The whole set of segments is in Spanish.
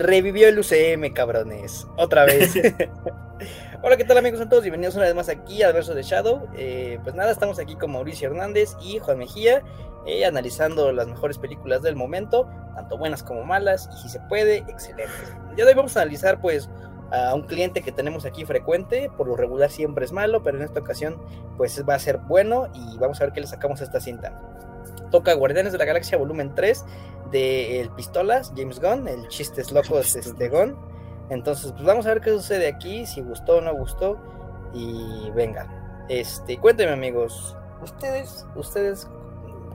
revivió el UCM, cabrones. Otra vez. Hola, ¿qué tal amigos? todos bienvenidos una vez más aquí al verso de Shadow. Eh, pues nada, estamos aquí con Mauricio Hernández y Juan Mejía, eh, analizando las mejores películas del momento, tanto buenas como malas, y si se puede, excelentes. Ya hoy vamos a analizar pues a un cliente que tenemos aquí frecuente, por lo regular siempre es malo, pero en esta ocasión pues va a ser bueno y vamos a ver qué le sacamos a esta cinta. Toca Guardianes de la Galaxia volumen 3 de El Pistolas, James Gunn, el Chistes Locos este Gunn. Entonces, pues vamos a ver qué sucede aquí, si gustó o no gustó. Y venga, este, cuéntenme amigos, ustedes, ustedes,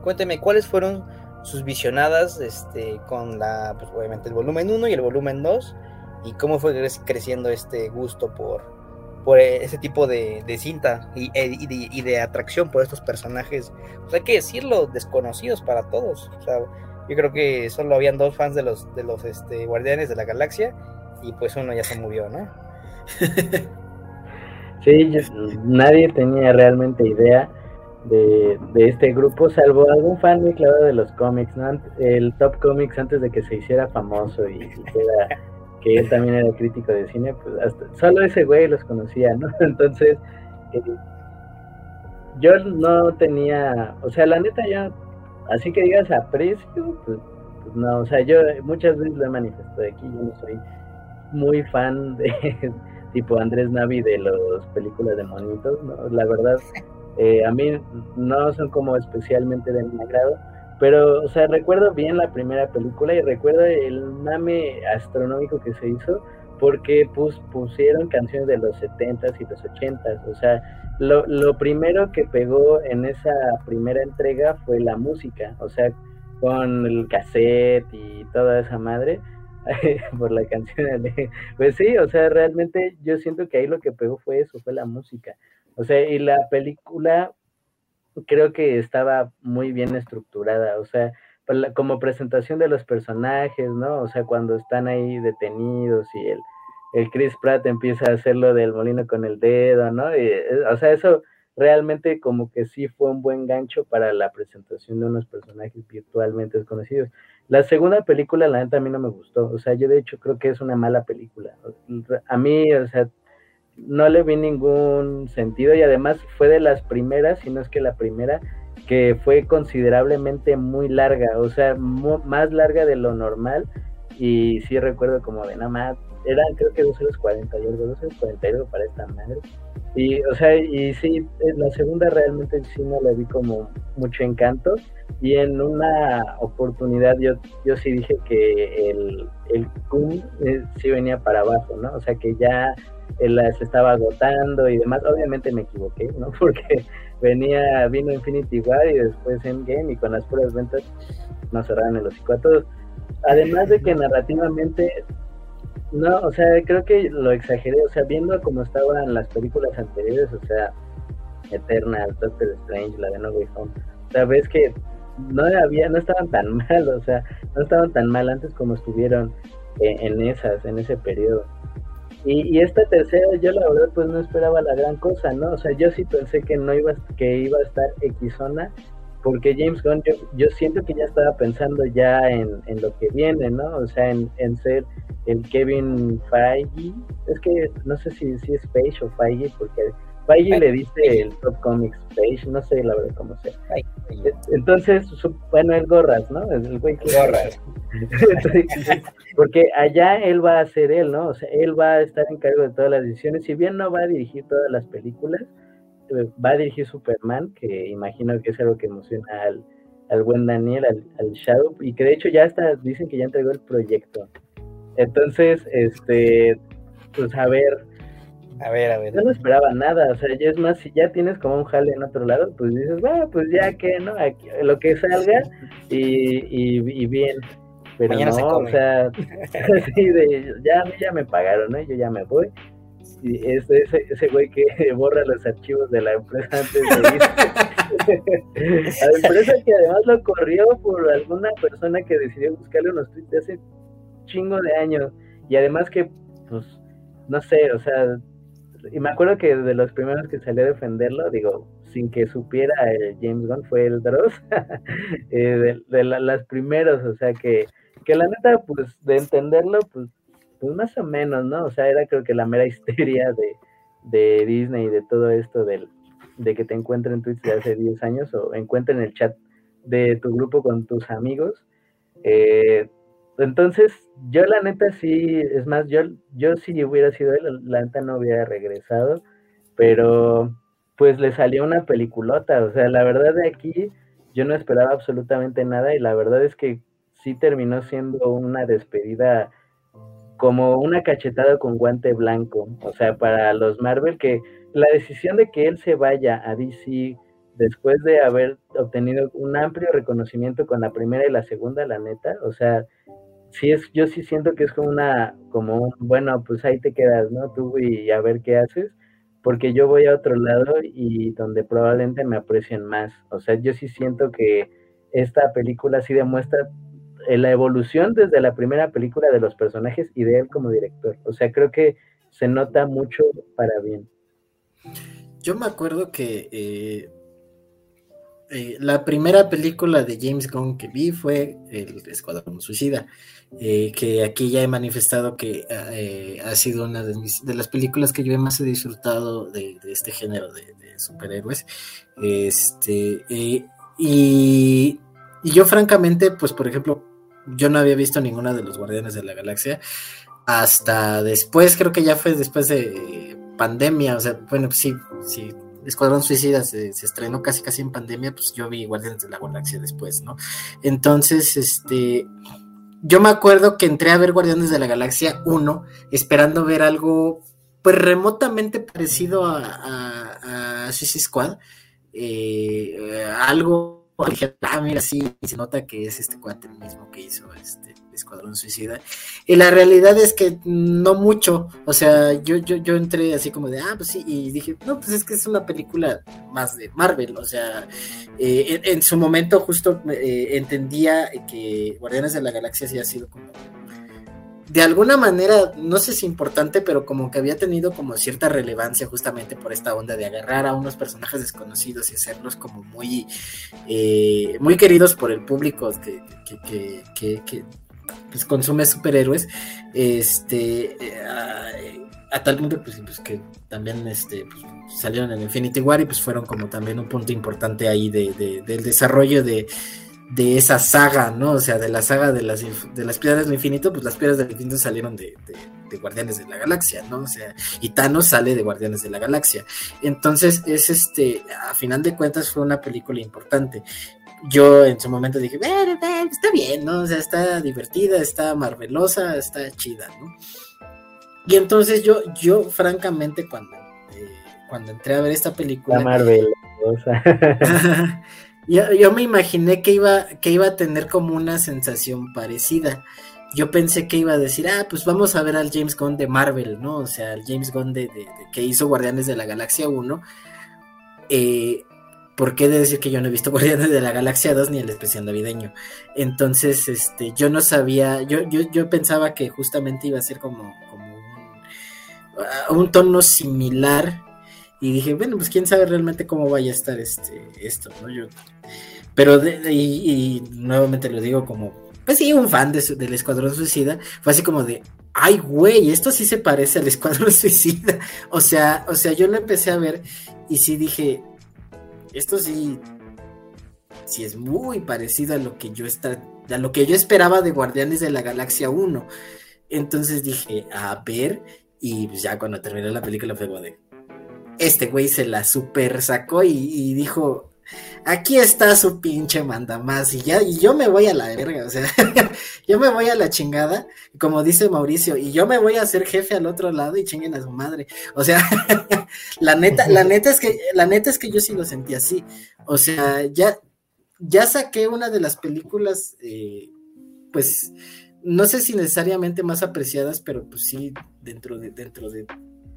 cuéntenme cuáles fueron sus visionadas este, con la, pues obviamente el volumen 1 y el volumen 2 y cómo fue creciendo este gusto por, por ese tipo de, cinta y, de, y, de, atracción por estos personajes, pues hay que decirlo, desconocidos para todos. O sea, yo creo que solo habían dos fans de los, de los este, Guardianes de la Galaxia y pues uno ya se murió, ¿no? sí, nadie tenía realmente idea de, este grupo, salvo algún fan muy claro de los cómics. El Top Comics antes de que se hiciera famoso y, que él también era crítico de cine, pues hasta, solo ese güey los conocía, ¿no? Entonces, eh, yo no tenía, o sea, la neta ya así que digas aprecio, pues, pues, no, o sea, yo muchas veces lo he manifestado aquí, yo no soy muy fan de tipo Andrés Navi de las películas de monitos, ¿no? La verdad, eh, a mí no son como especialmente de mi agrado, pero, o sea, recuerdo bien la primera película y recuerdo el mame astronómico que se hizo porque pues, pusieron canciones de los 70s y los 80s, o sea, lo, lo, primero que pegó en esa primera entrega fue la música, o sea, con el cassette y toda esa madre, por la canción. Pues sí, o sea, realmente yo siento que ahí lo que pegó fue eso, fue la música. O sea, y la película creo que estaba muy bien estructurada, o sea, como presentación de los personajes, ¿no? O sea, cuando están ahí detenidos y el el Chris Pratt empieza a hacerlo del molino con el dedo, ¿no? Eh, o sea, eso realmente como que sí fue un buen gancho para la presentación de unos personajes virtualmente desconocidos. La segunda película, la neta, a mí no me gustó. O sea, yo de hecho creo que es una mala película. A mí, o sea, no le vi ningún sentido y además fue de las primeras, si no es que la primera, que fue considerablemente muy larga, o sea, más larga de lo normal. Y sí recuerdo como de nada más, eran creo que 2 horas 40 y algo, 2 horas 40 y algo para esta madre. Y, o sea, y sí, la segunda realmente sí no le vi como mucho encanto. Y en una oportunidad yo, yo sí dije que el, el Kun eh, sí venía para abajo, ¿no? O sea, que ya él se estaba agotando y demás. Obviamente me equivoqué, ¿no? Porque venía, vino Infinity War y después Endgame y con las puras ventas nos cerraron el hocico a todos. Además de que narrativamente no, o sea, creo que lo exageré, o sea, viendo cómo estaban las películas anteriores, o sea, Eternal, Doctor Strange, la de No Way Home, o sea, ves que no había, no estaban tan mal, o sea, no estaban tan mal antes como estuvieron en, esas, en ese periodo. Y, y, esta tercera, yo la verdad, pues no esperaba la gran cosa, ¿no? O sea, yo sí pensé que no iba, que iba a estar Xona, porque James Gunn, yo, siento que ya estaba pensando ya en, en lo que viene, ¿no? O sea, en, en ser el Kevin Feige, es que no sé si, si es Page o Feige, porque Feige le dice el Top Comics Page, no sé la verdad cómo sea. Entonces, bueno, el Gorras, ¿no? El güey que Gorras. porque allá él va a ser él, ¿no? O sea, él va a estar en cargo de todas las decisiones, si bien no va a dirigir todas las películas, eh, va a dirigir Superman, que imagino que es algo que emociona al, al buen Daniel, al, al Shadow, y que de hecho ya está, dicen que ya entregó el proyecto. Entonces, este, pues a ver. A ver, a ver. Yo no esperaba nada, o sea, ya es más, si ya tienes como un jale en otro lado, pues dices, bueno, pues ya que, ¿no? lo que salga y, y, bien. Pero no, o sea, sí, de, ya, ya me pagaron, ¿no? Yo ya me voy. Y ese, ese, ese güey que borra los archivos de la empresa antes de irse. la empresa que además lo corrió por alguna persona que decidió buscarle unos tweets hace chingo de años. Y además que, pues, no sé, o sea, y me acuerdo que de los primeros que salió a defenderlo, digo, sin que supiera el James Gunn, fue el Dross, eh, de, las primeros, o sea, que, que la neta, pues, de entenderlo, pues, pues más o menos, ¿no? O sea, era creo que la mera histeria de, de Disney y de todo esto del, de que te encuentren tweets de hace 10 años o encuentren el chat de tu grupo con tus amigos. Eh, entonces, yo la neta sí, es más, yo, yo si hubiera sido él, la neta no hubiera regresado, pero pues le salió una peliculota, o sea, la verdad de aquí yo no esperaba absolutamente nada y la verdad es que sí terminó siendo una despedida como una cachetada con guante blanco, o sea, para los Marvel, que la decisión de que él se vaya a DC después de haber obtenido un amplio reconocimiento con la primera y la segunda, la neta, o sea, sí es, yo sí siento que es como una, como, bueno, pues ahí te quedas, ¿no? Tú y a ver qué haces, porque yo voy a otro lado y donde probablemente me aprecien más, o sea, yo sí siento que esta película sí demuestra eh, la evolución desde la primera película de los personajes y de él como director. O sea, creo que se nota mucho para bien. Yo me acuerdo que eh, eh, la primera película de James Gunn que vi fue El Escuadrón Suicida, que aquí ya he manifestado que ha sido una de, las películas que yo más he disfrutado de, este género de, de superhéroes. Este, y, y yo francamente, pues por ejemplo, yo no había visto ninguna de los Guardianes de la Galaxia hasta después, creo que ya fue después de pandemia, o sea, bueno, pues sí, sí, Escuadrón Suicida se, estrenó casi casi en pandemia, pues yo vi Guardianes de la Galaxia después, ¿no? Entonces, este, yo me acuerdo que entré a ver Guardianes de la Galaxia 1, esperando ver algo, pues remotamente parecido a, a, a Suicide Squad, eh, algo dije, ah, mira, sí, se nota que es este cuate el mismo que hizo este Escuadrón Suicida. Y la realidad es que no mucho, o sea, yo, yo, yo entré así como de, ah, pues sí, y dije, no, pues es que es una película más de Marvel, o sea, eh, en, su momento justo eh, entendía que Guardianes de la Galaxia sí ha sido como de alguna manera, no sé si importante, pero como que había tenido como cierta relevancia justamente por esta onda de agarrar a unos personajes desconocidos y hacerlos como muy, eh, muy queridos por el público que, que, que, pues, consume superhéroes. Este, eh, a, tal punto pues, pues, que también este, pues, salieron en Infinity War y pues fueron como también un punto importante ahí de, del desarrollo de de esa saga, ¿no? O sea, de la saga de las, de las piedras del infinito, pues las piedras del infinito salieron de, Guardianes de la Galaxia, ¿no? O sea, y Thanos sale de Guardianes de la Galaxia. Entonces, es este, a final de cuentas fue una película importante. Yo en su momento dije, está bien, ¿no? O sea, está divertida, está marvelosa, está chida, ¿no? Y entonces yo, yo francamente, cuando, eh, cuando entré a ver esta película... Está marvelosa. Yo, me imaginé que iba, que iba a tener como una sensación parecida. Yo pensé que iba a decir, ah, pues vamos a ver al James Gunn de Marvel, ¿no? O sea, al James Gunn de, que hizo Guardianes de la Galaxia 1. Eh, ¿Por qué de decir que yo no he visto Guardianes de la Galaxia 2 ni el especial navideño? Entonces, este, yo no sabía, yo, yo, yo pensaba que justamente iba a ser como, como un, un tono similar y dije, bueno, pues quién sabe realmente cómo vaya a estar este, esto, ¿no? Yo, pero, y, nuevamente lo digo como, pues sí, un fan del Escuadrón Suicida, fue así como de, ay, güey, esto sí se parece al Escuadrón Suicida. O sea, o sea, yo lo empecé a ver y sí dije, esto sí, sí es muy parecido a lo que yo está, a lo que yo esperaba de Guardianes de la Galaxia 1. Entonces dije, a ver, y pues ya cuando terminó la película fue como de, este güey se la super sacó y, dijo, aquí está su pinche manda más y ya, y yo me voy a la verga, o sea, yo me voy a la chingada, como dice Mauricio, y yo me voy a hacer jefe al otro lado y chinguen a su madre. O sea, la neta, la neta es que, la neta es que yo sí lo sentí así. O sea, ya, ya saqué una de las películas, eh, pues, no sé si necesariamente más apreciadas, pero pues sí, dentro de, dentro de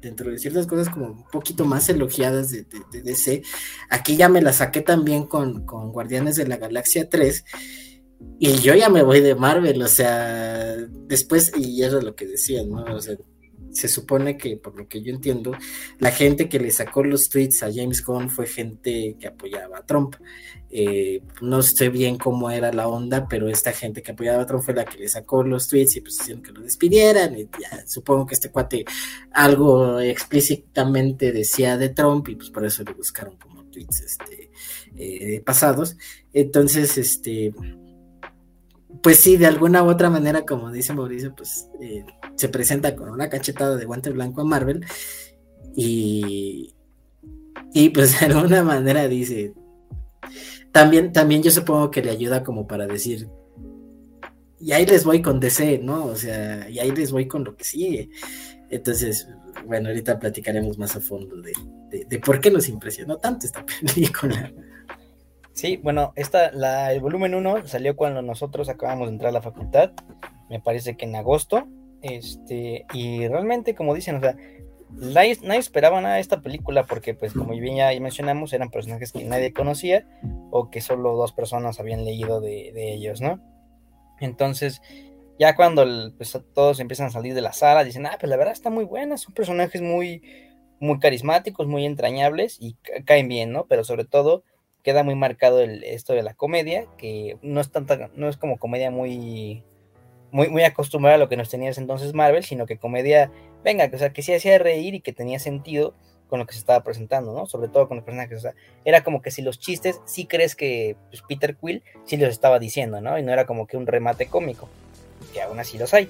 dentro de ciertas cosas como un poquito más elogiadas de, DC. Aquí ya me la saqué también con, Guardianes de la Galaxia 3. Y yo ya me voy de Marvel, o sea, después, y eso es lo que decían, ¿no? O sea, se supone que, por lo que yo entiendo, la gente que le sacó los tweets a James Gunn fue gente que apoyaba a Trump. Eh, no sé bien cómo era la onda, pero esta gente que apoyaba a Trump fue la que le sacó los tweets y pues hicieron que lo despidieran. Y ya, supongo que este cuate algo explícitamente decía de Trump y pues por eso le buscaron como tweets este, eh, pasados. Entonces, este pues sí, de alguna u otra manera, como dice Mauricio, pues eh, se presenta con una cachetada de guante blanco a Marvel y, y pues de alguna manera dice, también, también yo supongo que le ayuda como para decir, y ahí les voy con DC, ¿no? O sea, y ahí les voy con lo que sigue. Entonces, bueno, ahorita platicaremos más a fondo de, de por qué nos impresionó tanto esta película. Sí, bueno, esta, la, el volumen 1 salió cuando nosotros acabamos de entrar a la facultad, me parece que en agosto, este, y realmente, como dicen, o sea, nadie, esperaba nada de esta película porque, pues, como bien ya mencionamos, eran personajes que nadie conocía o que solo dos personas habían leído de, ellos, ¿no? Entonces, ya cuando pues, todos empiezan a salir de la sala, dicen, ah, pues la verdad está muy buena, son personajes muy, muy carismáticos, muy entrañables y caen bien, ¿no? Pero sobre todo queda muy marcado el, esto de la comedia, que no es tanta, no es como comedia muy, muy, muy acostumbrada a lo que nos tenía entonces Marvel, sino que comedia, venga, o sea, que sí hacía reír y que tenía sentido con lo que se estaba presentando, ¿no? Sobre todo con los personajes, era como que si los chistes, sí crees que pues, Peter Quill sí los estaba diciendo, ¿no? Y no era como que un remate cómico, que aún así los hay.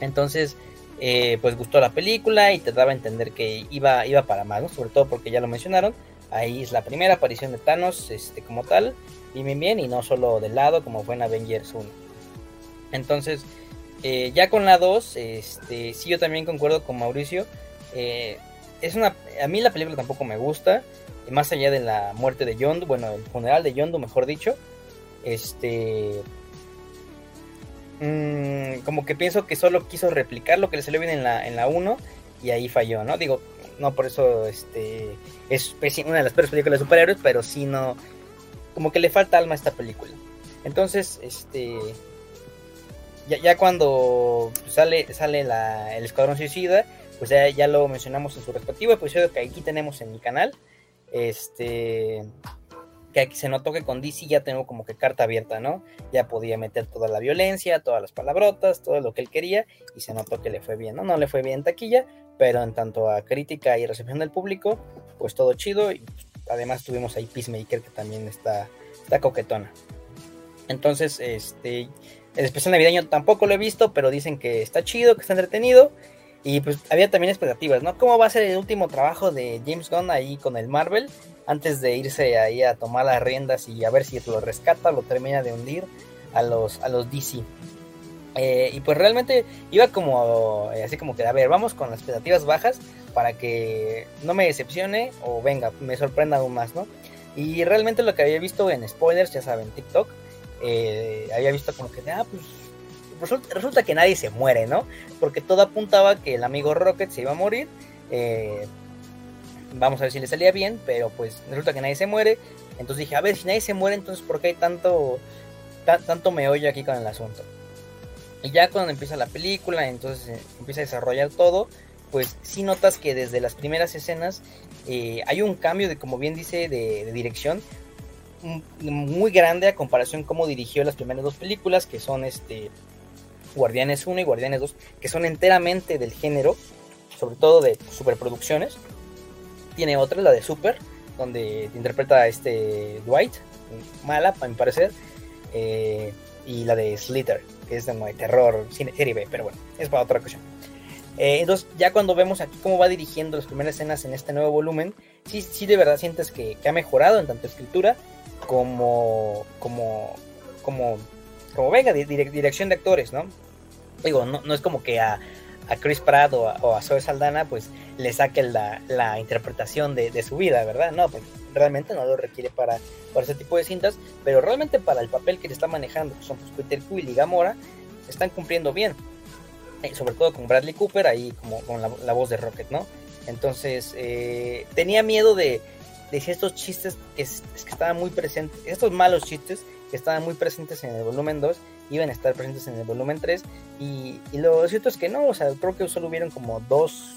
Entonces, eh, pues gustó la película y te daba a entender que iba, iba para más, ¿no? Sobre todo porque ya lo mencionaron, Ahí es la primera aparición de Thanos este, como tal, y bien bien, y no solo de lado como fue en Avengers 1. Entonces, eh, ya con la 2, este, sí yo también concuerdo con Mauricio. Eh, es una, a mí la película tampoco me gusta, más allá de la muerte de Yondu, bueno, el funeral de Yondu, mejor dicho. Este, mm, como que pienso que solo quiso replicar lo que le salió bien en la, en la 1 y ahí falló, ¿no? Digo, no por eso este es una de las peores películas de superhéroes, pero sí no como que le falta alma a esta película. Entonces, este ya, ya cuando sale sale el Escuadrón Suicida, pues ya, ya, lo mencionamos en su respectivo episodio que aquí tenemos en mi canal. Este que aquí se notó que con DC ya tengo como que carta abierta, ¿no? Ya podía meter toda la violencia, todas las palabrotas, todo lo que él quería, y se notó que le fue bien, ¿no? No le fue bien en taquilla, pero en tanto a crítica y recepción del público, pues todo chido, y además tuvimos ahí Peacemaker que también está, está coquetona. Entonces, este, el especial navideño tampoco lo he visto, pero dicen que está chido, que está entretenido. Y pues había también expectativas, ¿no? ¿Cómo va a ser el último trabajo de James Gunn ahí con el Marvel? Antes de irse ahí a tomar las riendas y a ver si lo rescata, lo termina de hundir a los, a los DC. Eh, y pues realmente iba como eh, así como que, a ver, vamos con las expectativas bajas para que no me decepcione o venga, me sorprenda aún más, ¿no? Y realmente lo que había visto en spoilers, ya saben, TikTok, eh, había visto como que, ah, pues resulta, que nadie se muere, ¿no? Porque todo apuntaba que el amigo Rocket se iba a morir. Vamos a ver si le salía bien, pero pues resulta que nadie se muere. Entonces dije, a ver, si nadie se muere, entonces ¿por qué hay tanto, tanto meollo aquí con el asunto? Y ya cuando empieza la película, entonces eh, empieza a desarrollar todo, pues sí notas que desde las primeras escenas eh, hay un cambio de, como bien dice, de, dirección muy grande a comparación cómo dirigió las primeras dos películas, que son este Guardianes 1 y Guardianes 2, que son enteramente del género, sobre todo de superproducciones. Tiene otra, la de Super, donde interpreta a este Dwight, mala, para mi parecer. Eh, y la de Slither, que es de terror, serie B, pero bueno, es para otra ocasión. Eh, entonces, ya cuando vemos aquí cómo va dirigiendo las primeras escenas en este nuevo volumen, sí, sí de verdad sientes que, ha mejorado en tanto escritura como, como, como, como venga, dirección de actores, ¿no? digo, no, es como que a, Chris Pratt o a, Zoe Saldana pues le saquen la, interpretación de, su vida, ¿verdad? No, pues realmente no lo requiere para, para ese tipo de cintas, pero realmente para el papel que le está manejando, que son pues, Peter Quill y Gamora, están cumpliendo bien. Eh, sobre todo con Bradley Cooper, ahí como con la, voz de Rocket, ¿no? Entonces, eh, tenía miedo de, de estos chistes que, es, que estaban muy presentes, estos malos chistes que estaban muy presentes en el volumen 2, iban a estar presentes en el volumen 3 y, lo cierto es que no, o sea, creo que solo hubieron como dos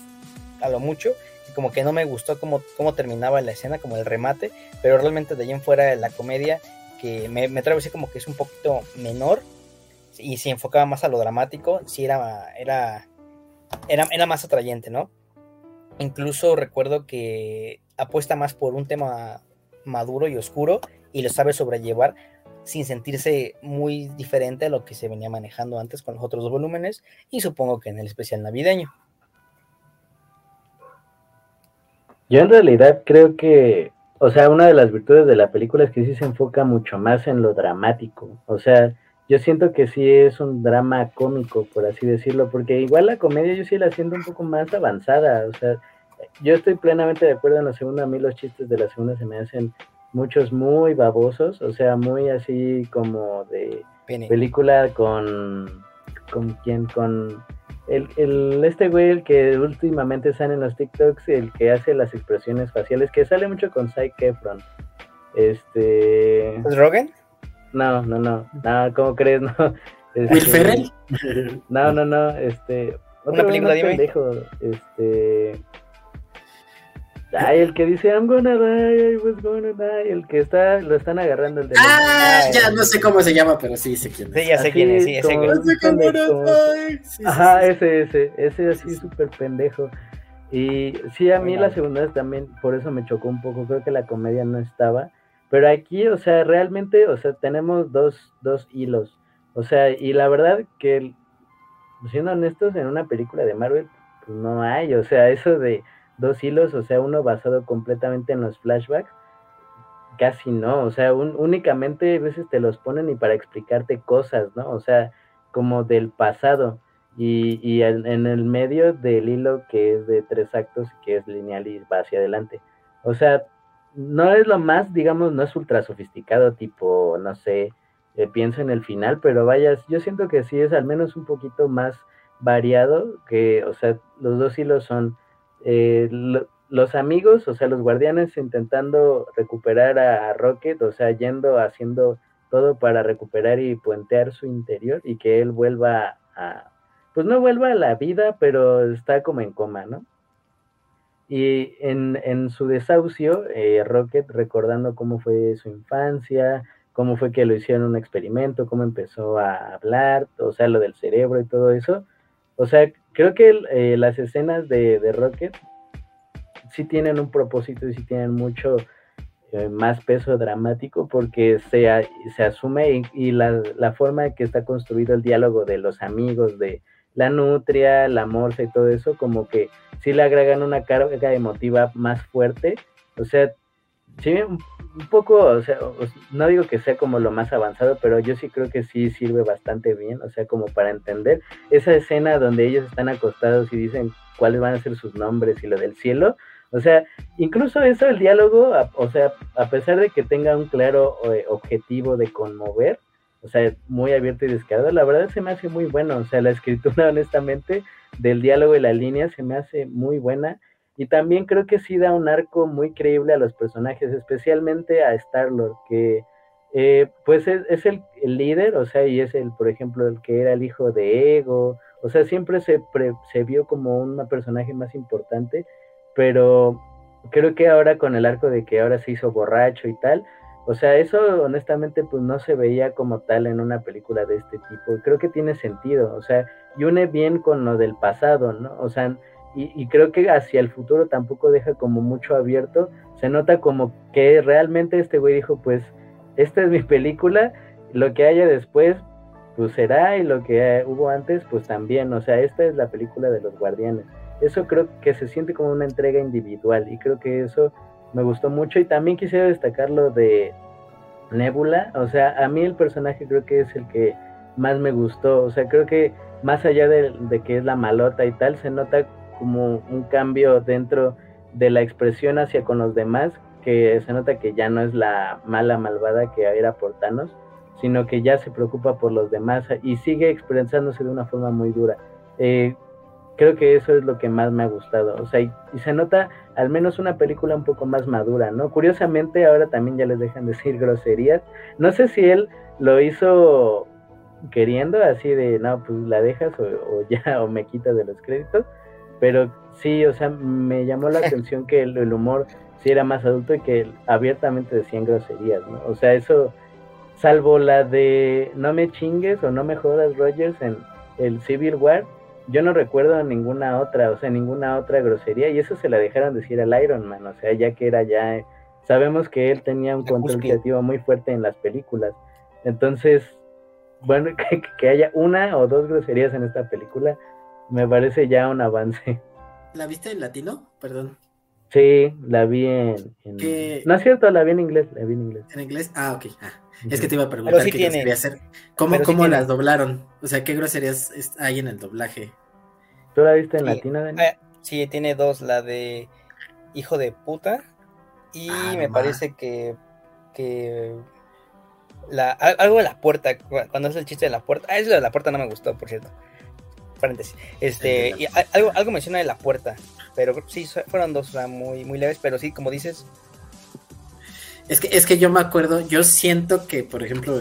a lo mucho y como que no me gustó cómo, cómo terminaba la escena, como el remate, pero realmente de ahí en fuera la comedia que me, me trae así como que es un poquito menor y se enfocaba más a lo dramático, sí era, era, era, era más atrayente, ¿no? Incluso recuerdo que apuesta más por un tema maduro y oscuro y lo sabe sobrellevar sin sentirse muy diferente a lo que se venía manejando antes con los otros dos volúmenes y supongo que en el especial navideño. Yo en realidad creo que, o sea, una de las virtudes de la película es que sí se enfoca mucho más en lo dramático. O sea, yo siento que sí es un drama cómico, por así decirlo, porque igual la comedia yo sí la siento un poco más avanzada. O sea, yo estoy plenamente de acuerdo en la segunda. A mí los chistes de la segunda se me hacen muchos muy babosos, o sea, muy así como de película con, con quién, con el, el, este güey, el que últimamente sale en los TikToks, el que hace las expresiones faciales, que sale mucho con Cy Kefron. Este. ¿Es Rogan? No, no, no. No, ¿cómo crees? No. Este, ¿Will Ferrell? No, no, no. Este. Una película, dime. este. Ay, el que dice I'm gonna die, I was gonna die, el que está, lo están agarrando el de Ah, ya no sé cómo se llama, pero sí sé quién es. Sí, ya sé quién es, sí, ese güey. Ajá, ese, ese, ese así súper pendejo. Y sí, a mí la segunda también, por eso me chocó un poco, creo que la comedia no estaba. Pero aquí, o sea, realmente, o sea, tenemos dos, dos hilos. O sea, y la verdad que, siendo honestos, en una película de Marvel, pues no hay, o sea, eso de dos hilos, o sea, uno basado completamente en los flashbacks, casi no, o sea, únicamente a veces te los ponen y para explicarte cosas, ¿no? O sea, como del pasado y, y en, el medio del hilo que es de tres actos, que es lineal y va hacia adelante. O sea, no es lo más, digamos, no es ultra sofisticado, tipo, no sé, eh, pienso en el final, pero vaya, yo siento que sí es al menos un poquito más variado, que, o sea, los dos hilos son eh, los amigos, o sea, los guardianes intentando recuperar a, Rocket, o sea, yendo, haciendo todo para recuperar y puentear su interior y que él vuelva a, pues no vuelva a la vida, pero está como en coma, ¿no? Y en, en su desahucio, eh, Rocket recordando cómo fue su infancia, cómo fue que lo hicieron un experimento, cómo empezó a hablar, o sea, lo del cerebro y todo eso. O sea, creo que eh, las escenas de, Rocket sí tienen un propósito y sí tienen mucho eh, más peso dramático porque se, se asume y, la, la, forma en que está construido el diálogo de los amigos, de la nutria, la morsa y todo eso, como que sí le agregan una carga emotiva más fuerte. O sea, sí, un, poco, o sea, no digo que sea como lo más avanzado, pero yo sí creo que sí sirve bastante bien, o sea, como para entender esa escena donde ellos están acostados y dicen cuáles van a ser sus nombres y lo del cielo. O sea, incluso eso, el diálogo, o sea, a pesar de que tenga un claro eh, objetivo de conmover, o sea, muy abierto y descarado, la verdad se me hace muy bueno, o sea, la escritura honestamente del diálogo y la línea se me hace muy buena y también creo que sí da un arco muy creíble a los personajes, especialmente a Star-Lord, que eh, pues es, el, líder, o sea, y es el, por ejemplo, el que era el hijo de Ego, o sea, siempre se, se vio como un personaje más importante, pero creo que ahora con el arco de que ahora se hizo borracho y tal, o sea, eso honestamente pues no se veía como tal en una película de este tipo. Creo que tiene sentido, o sea, y une bien con lo del pasado, ¿no? O sea, y, creo que hacia el futuro tampoco deja como mucho abierto. Se nota como que realmente este güey dijo, pues, esta es mi película, lo que haya después, pues será, y lo que hubo antes, pues también. O sea, esta es la película de los guardianes. Eso creo que se siente como una entrega individual y creo que eso me gustó mucho. Y también quisiera destacar lo de Nebula. O sea, a mí el personaje creo que es el que más me gustó. O sea, creo que más allá de, de que es la malota y tal, se nota como un cambio dentro de la expresión hacia con los demás, que se nota que ya no es la mala malvada que era por Thanos, sino que ya se preocupa por los demás y sigue expresándose de una forma muy dura. Eh, creo que eso es lo que más me ha gustado, o sea, y, se nota al menos una película un poco más madura, ¿no? Curiosamente ahora también ya les dejan decir groserías, no sé si él lo hizo queriendo, así de, no, pues la dejas o, ya, o me quitas de los créditos. Pero sí, o sea, me llamó la atención que el, humor sí era más adulto y que abiertamente decían groserías, ¿no? O sea, eso, salvo la de no me chingues o no me jodas, Rogers, en el Civil War, yo no recuerdo ninguna otra, o sea, ninguna otra grosería, y eso se la dejaron decir al Iron Man, o sea, ya que era ya, sabemos que él tenía un control creativo muy fuerte en las películas, entonces, bueno, que, haya una o dos groserías en esta película, me parece ya un avance. ¿La viste en latino? Perdón. Sí, la vi en... No es cierto, la vi en inglés, la vi en inglés. ¿En inglés? Ah, ok. Ah, es que te iba a preguntar qué quería hacer. ¿Cómo, cómo las doblaron? O sea, ¿qué groserías hay en el doblaje? ¿Tú la viste en latino, Dani? Ah, sí, tiene dos, la de hijo de puta y ah, me parece que, que la, algo de la puerta, cuando es el chiste de la puerta, ah, eso de la puerta no me gustó, por cierto. Paréntesis. Este, y algo, algo menciona de la puerta, pero sí, fueron dos, muy, muy leves, pero sí, como dices. Es que, es que yo me acuerdo, yo siento que, por ejemplo,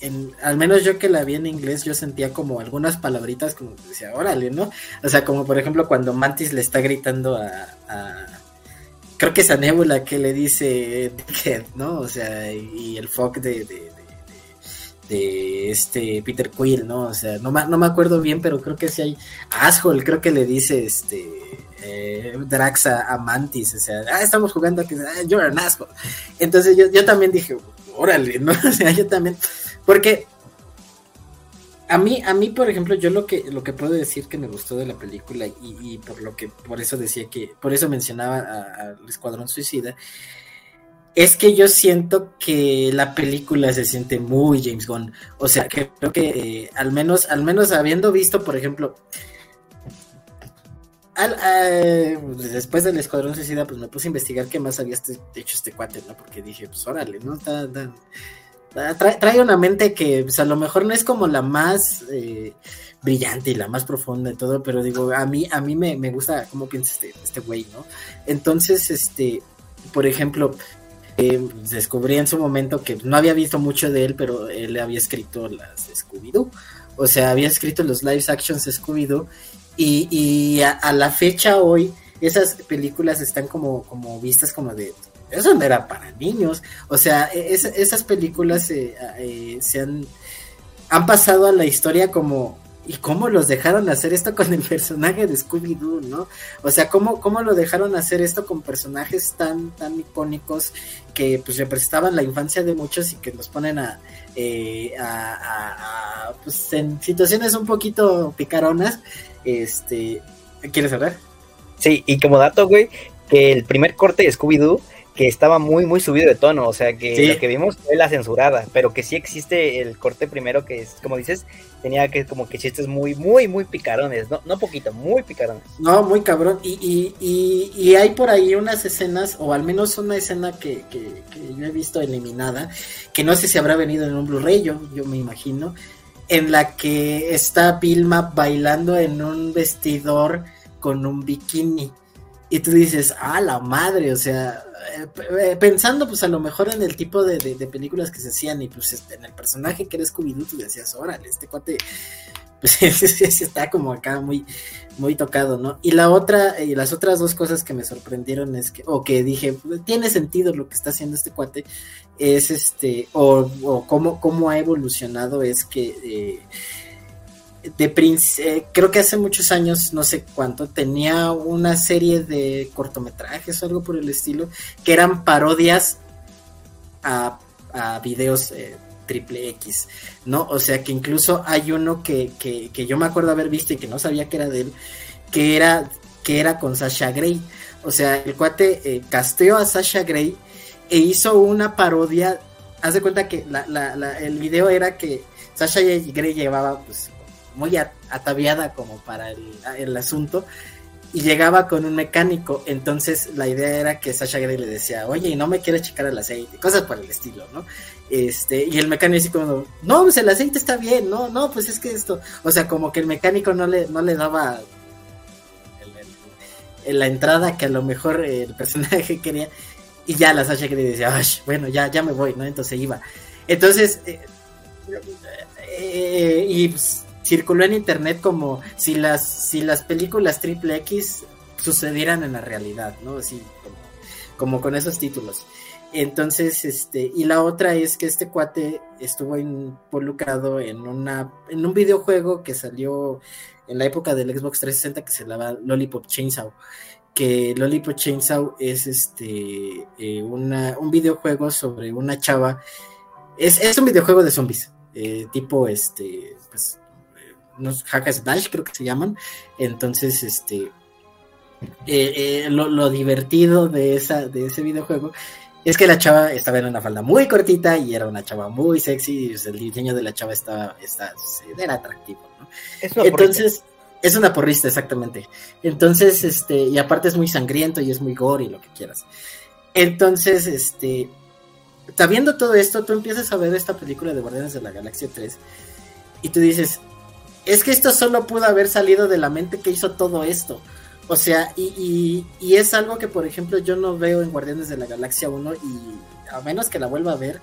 en, al menos yo que la vi en inglés, yo sentía como algunas palabritas como que decía, órale, ¿no? O sea, como por ejemplo cuando Mantis le está gritando a creo que esa nébula que le dice ¿no? O sea, y el fuck de, de, este Peter Quill, ¿no? O sea, no, no me acuerdo bien, pero creo que sí hay Asshole, creo que le dice este eh, Drax a, Mantis, o sea, ah, estamos jugando aquí, ah, you're an asshole. Entonces yo, yo también dije, órale, ¿no? O sea, yo también, porque a mí, a mí, por ejemplo, yo lo que, lo que puedo decir que me gustó de la película y, por lo que, por eso decía que, por eso mencionaba al Escuadrón Suicida, es que yo siento que la película se siente muy James Gunn. O sea, creo que eh, al menos, al menos habiendo visto, por ejemplo, eh, después del Escuadrón Suicida, pues me puse a investigar qué más había este, hecho este cuate, ¿no? Porque dije, pues órale, ¿no? Trae, una mente que pues, a lo mejor no es como la más eh, brillante y la más profunda y todo, pero digo, a mí, a mí me, gusta cómo piensa este, este güey, ¿no? Entonces, este, por ejemplo, eh, descubrí en su momento que no había visto mucho de él, pero él había escrito las Scooby-Doo. O sea, había escrito los live actions Scooby-Doo. Y, a, la fecha hoy, esas películas están como, como vistas como de eso no era para niños. O sea, e, esas películas eh, eh, se han, han pasado a la historia como, ¿y cómo los dejaron hacer esto con el personaje de Scooby-Doo, no? O sea, ¿cómo, ¿cómo lo dejaron hacer esto con personajes tan, tan icónicos que pues representaban la infancia de muchos y que nos ponen a, eh, a, pues en situaciones un poquito picaronas, este, ¿quieres hablar? Sí, y como dato, güey, que el primer corte de Scooby-Doo que estaba muy, muy subido de tono, o sea, que lo que vimos fue la censurada, pero que sí existe el corte primero que es, como dices, tenía que como que chistes muy, muy, muy picarones, no, no poquito, muy picarones. No, muy cabrón, y, y, y, y hay por ahí unas escenas, o al menos una escena que, que, que, yo he visto eliminada, que no sé si habrá venido en un Blu-ray, yo, yo me imagino, en la que está Vilma bailando en un vestidor con un bikini. Y tú dices, ah, la madre, o sea, eh, eh, pensando pues a lo mejor en el tipo de, películas que se hacían y pues este, en el personaje que era Scooby-Doo, tú decías, órale, este cuate pues está como acá muy, muy tocado, ¿no? Y la otra, y las otras dos cosas que me sorprendieron es que, o que dije, tiene sentido lo que está haciendo este cuate, es este, o, o cómo, cómo ha evolucionado, es que eh, de eh, creo que hace muchos años, no sé cuánto, tenía una serie de cortometrajes o algo por el estilo, que eran parodias a, a videos eh, triple X, ¿no? O sea que incluso hay uno que, que, que, yo me acuerdo haber visto y que no sabía que era de él, que era, que era con Sasha Grey. O sea, el cuate eh, casteó a Sasha Grey e hizo una parodia. Haz de cuenta que el video era que Sasha Grey llevaba pues muy ataviada como para el, asunto y llegaba con un mecánico. Entonces la idea era que Sasha Grey le decía, oye, ¿y no me quieres checar el aceite? Cosas por el estilo, ¿no? Este, y el mecánico así como, no, pues el aceite está bien, no, no, pues es que esto, o sea, como que el mecánico no le, no le daba la entrada que a lo mejor el personaje quería. Y ya la Sasha Grey decía, bueno, ya, ya me voy, ¿no? Entonces iba. Entonces, eh, eh, y pues, circuló en internet como si las, si las películas triple X sucedieran en la realidad, ¿no? Así como, como con esos títulos. Entonces, este, y la otra es que este cuate estuvo involucrado en una, en un videojuego que salió en la época del Xbox 360 que se llamaba Lollipop Chainsaw. Que Lollipop Chainsaw es este eh, una, un videojuego sobre una chava. Es, es un videojuego de zombies. Eh, tipo este, unos hack slash creo que se llaman. Entonces, este, eh, lo, lo, divertido de, esa, de ese videojuego es que la chava estaba en una falda muy cortita y era una chava muy sexy. Y el diseño de la chava estaba, estaba era atractivo, ¿no? Es Entonces, es una porrista, exactamente. Entonces, este, y aparte es muy sangriento y es muy gore y lo que quieras. Entonces, este, sabiendo todo esto, tú empiezas a ver esta película de Guardianes de la Galaxia 3 y tú dices, es que esto solo pudo haber salido de la mente que hizo todo esto. O sea, y, es algo que, por ejemplo, yo no veo en Guardianes de la Galaxia 1 y a menos que la vuelva a ver,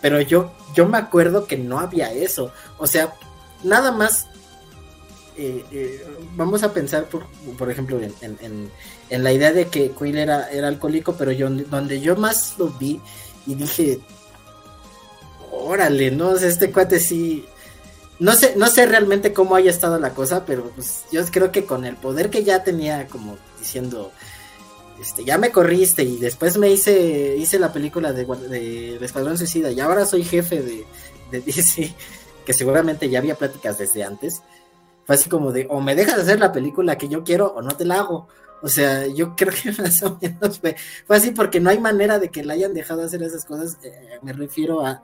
pero yo, yo me acuerdo que no había eso. O sea, nada más, eh, eh, vamos a pensar, por, por ejemplo, en, en, en, la idea de que Quill era, era alcohólico, pero yo donde yo más lo vi y dije, órale, ¿no? O sea, este cuate sí no sé, no sé realmente cómo haya estado la cosa, pero pues yo creo que con el poder que ya tenía, como diciendo, este, ya me corriste y después me hice, hice la película de, de, Escuadrón Suicida y ahora soy jefe de, DC, que seguramente ya había pláticas desde antes. Fue así como de, o me dejas hacer la película que yo quiero o no te la hago. O sea, yo creo que más o menos fue, fue así porque no hay manera de que la hayan dejado hacer esas cosas. Eh, me refiero a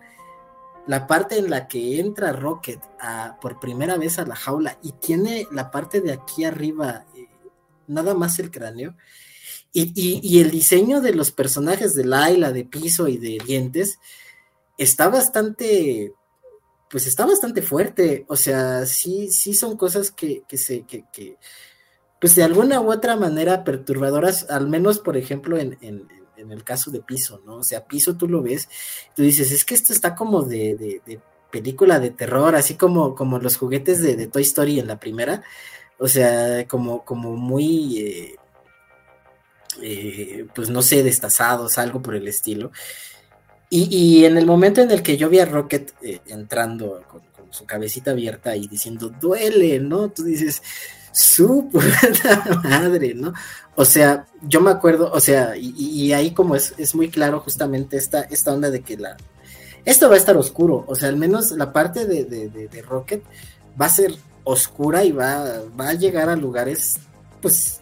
la parte en la que entra Rocket a, por primera vez a la jaula y tiene la parte de aquí arriba, eh, nada más el cráneo, y, el diseño de los personajes de Laila, de piso y de dientes, está bastante, pues está bastante fuerte, o sea, sí, sí son cosas que, se, que, que, pues de alguna u otra manera perturbadoras, al menos por ejemplo en el caso de Piso, ¿no? O sea, Piso tú lo ves, tú dices, es que esto está como de, película de terror, así como, como los juguetes de, Toy Story en la primera, o sea, como, como muy, eh, eh, pues no sé, destazados, algo por el estilo. Y, en el momento en el que yo vi a Rocket eh, entrando con, su cabecita abierta y diciendo, duele, ¿no? Tú dices, su puta madre, ¿no? O sea, yo me acuerdo, o sea, y, ahí como es, es, muy claro justamente esta, esta onda de que la... Esto va a estar oscuro, o sea, al menos la parte de, de, Rocket va a ser oscura y va, va a llegar a lugares, pues,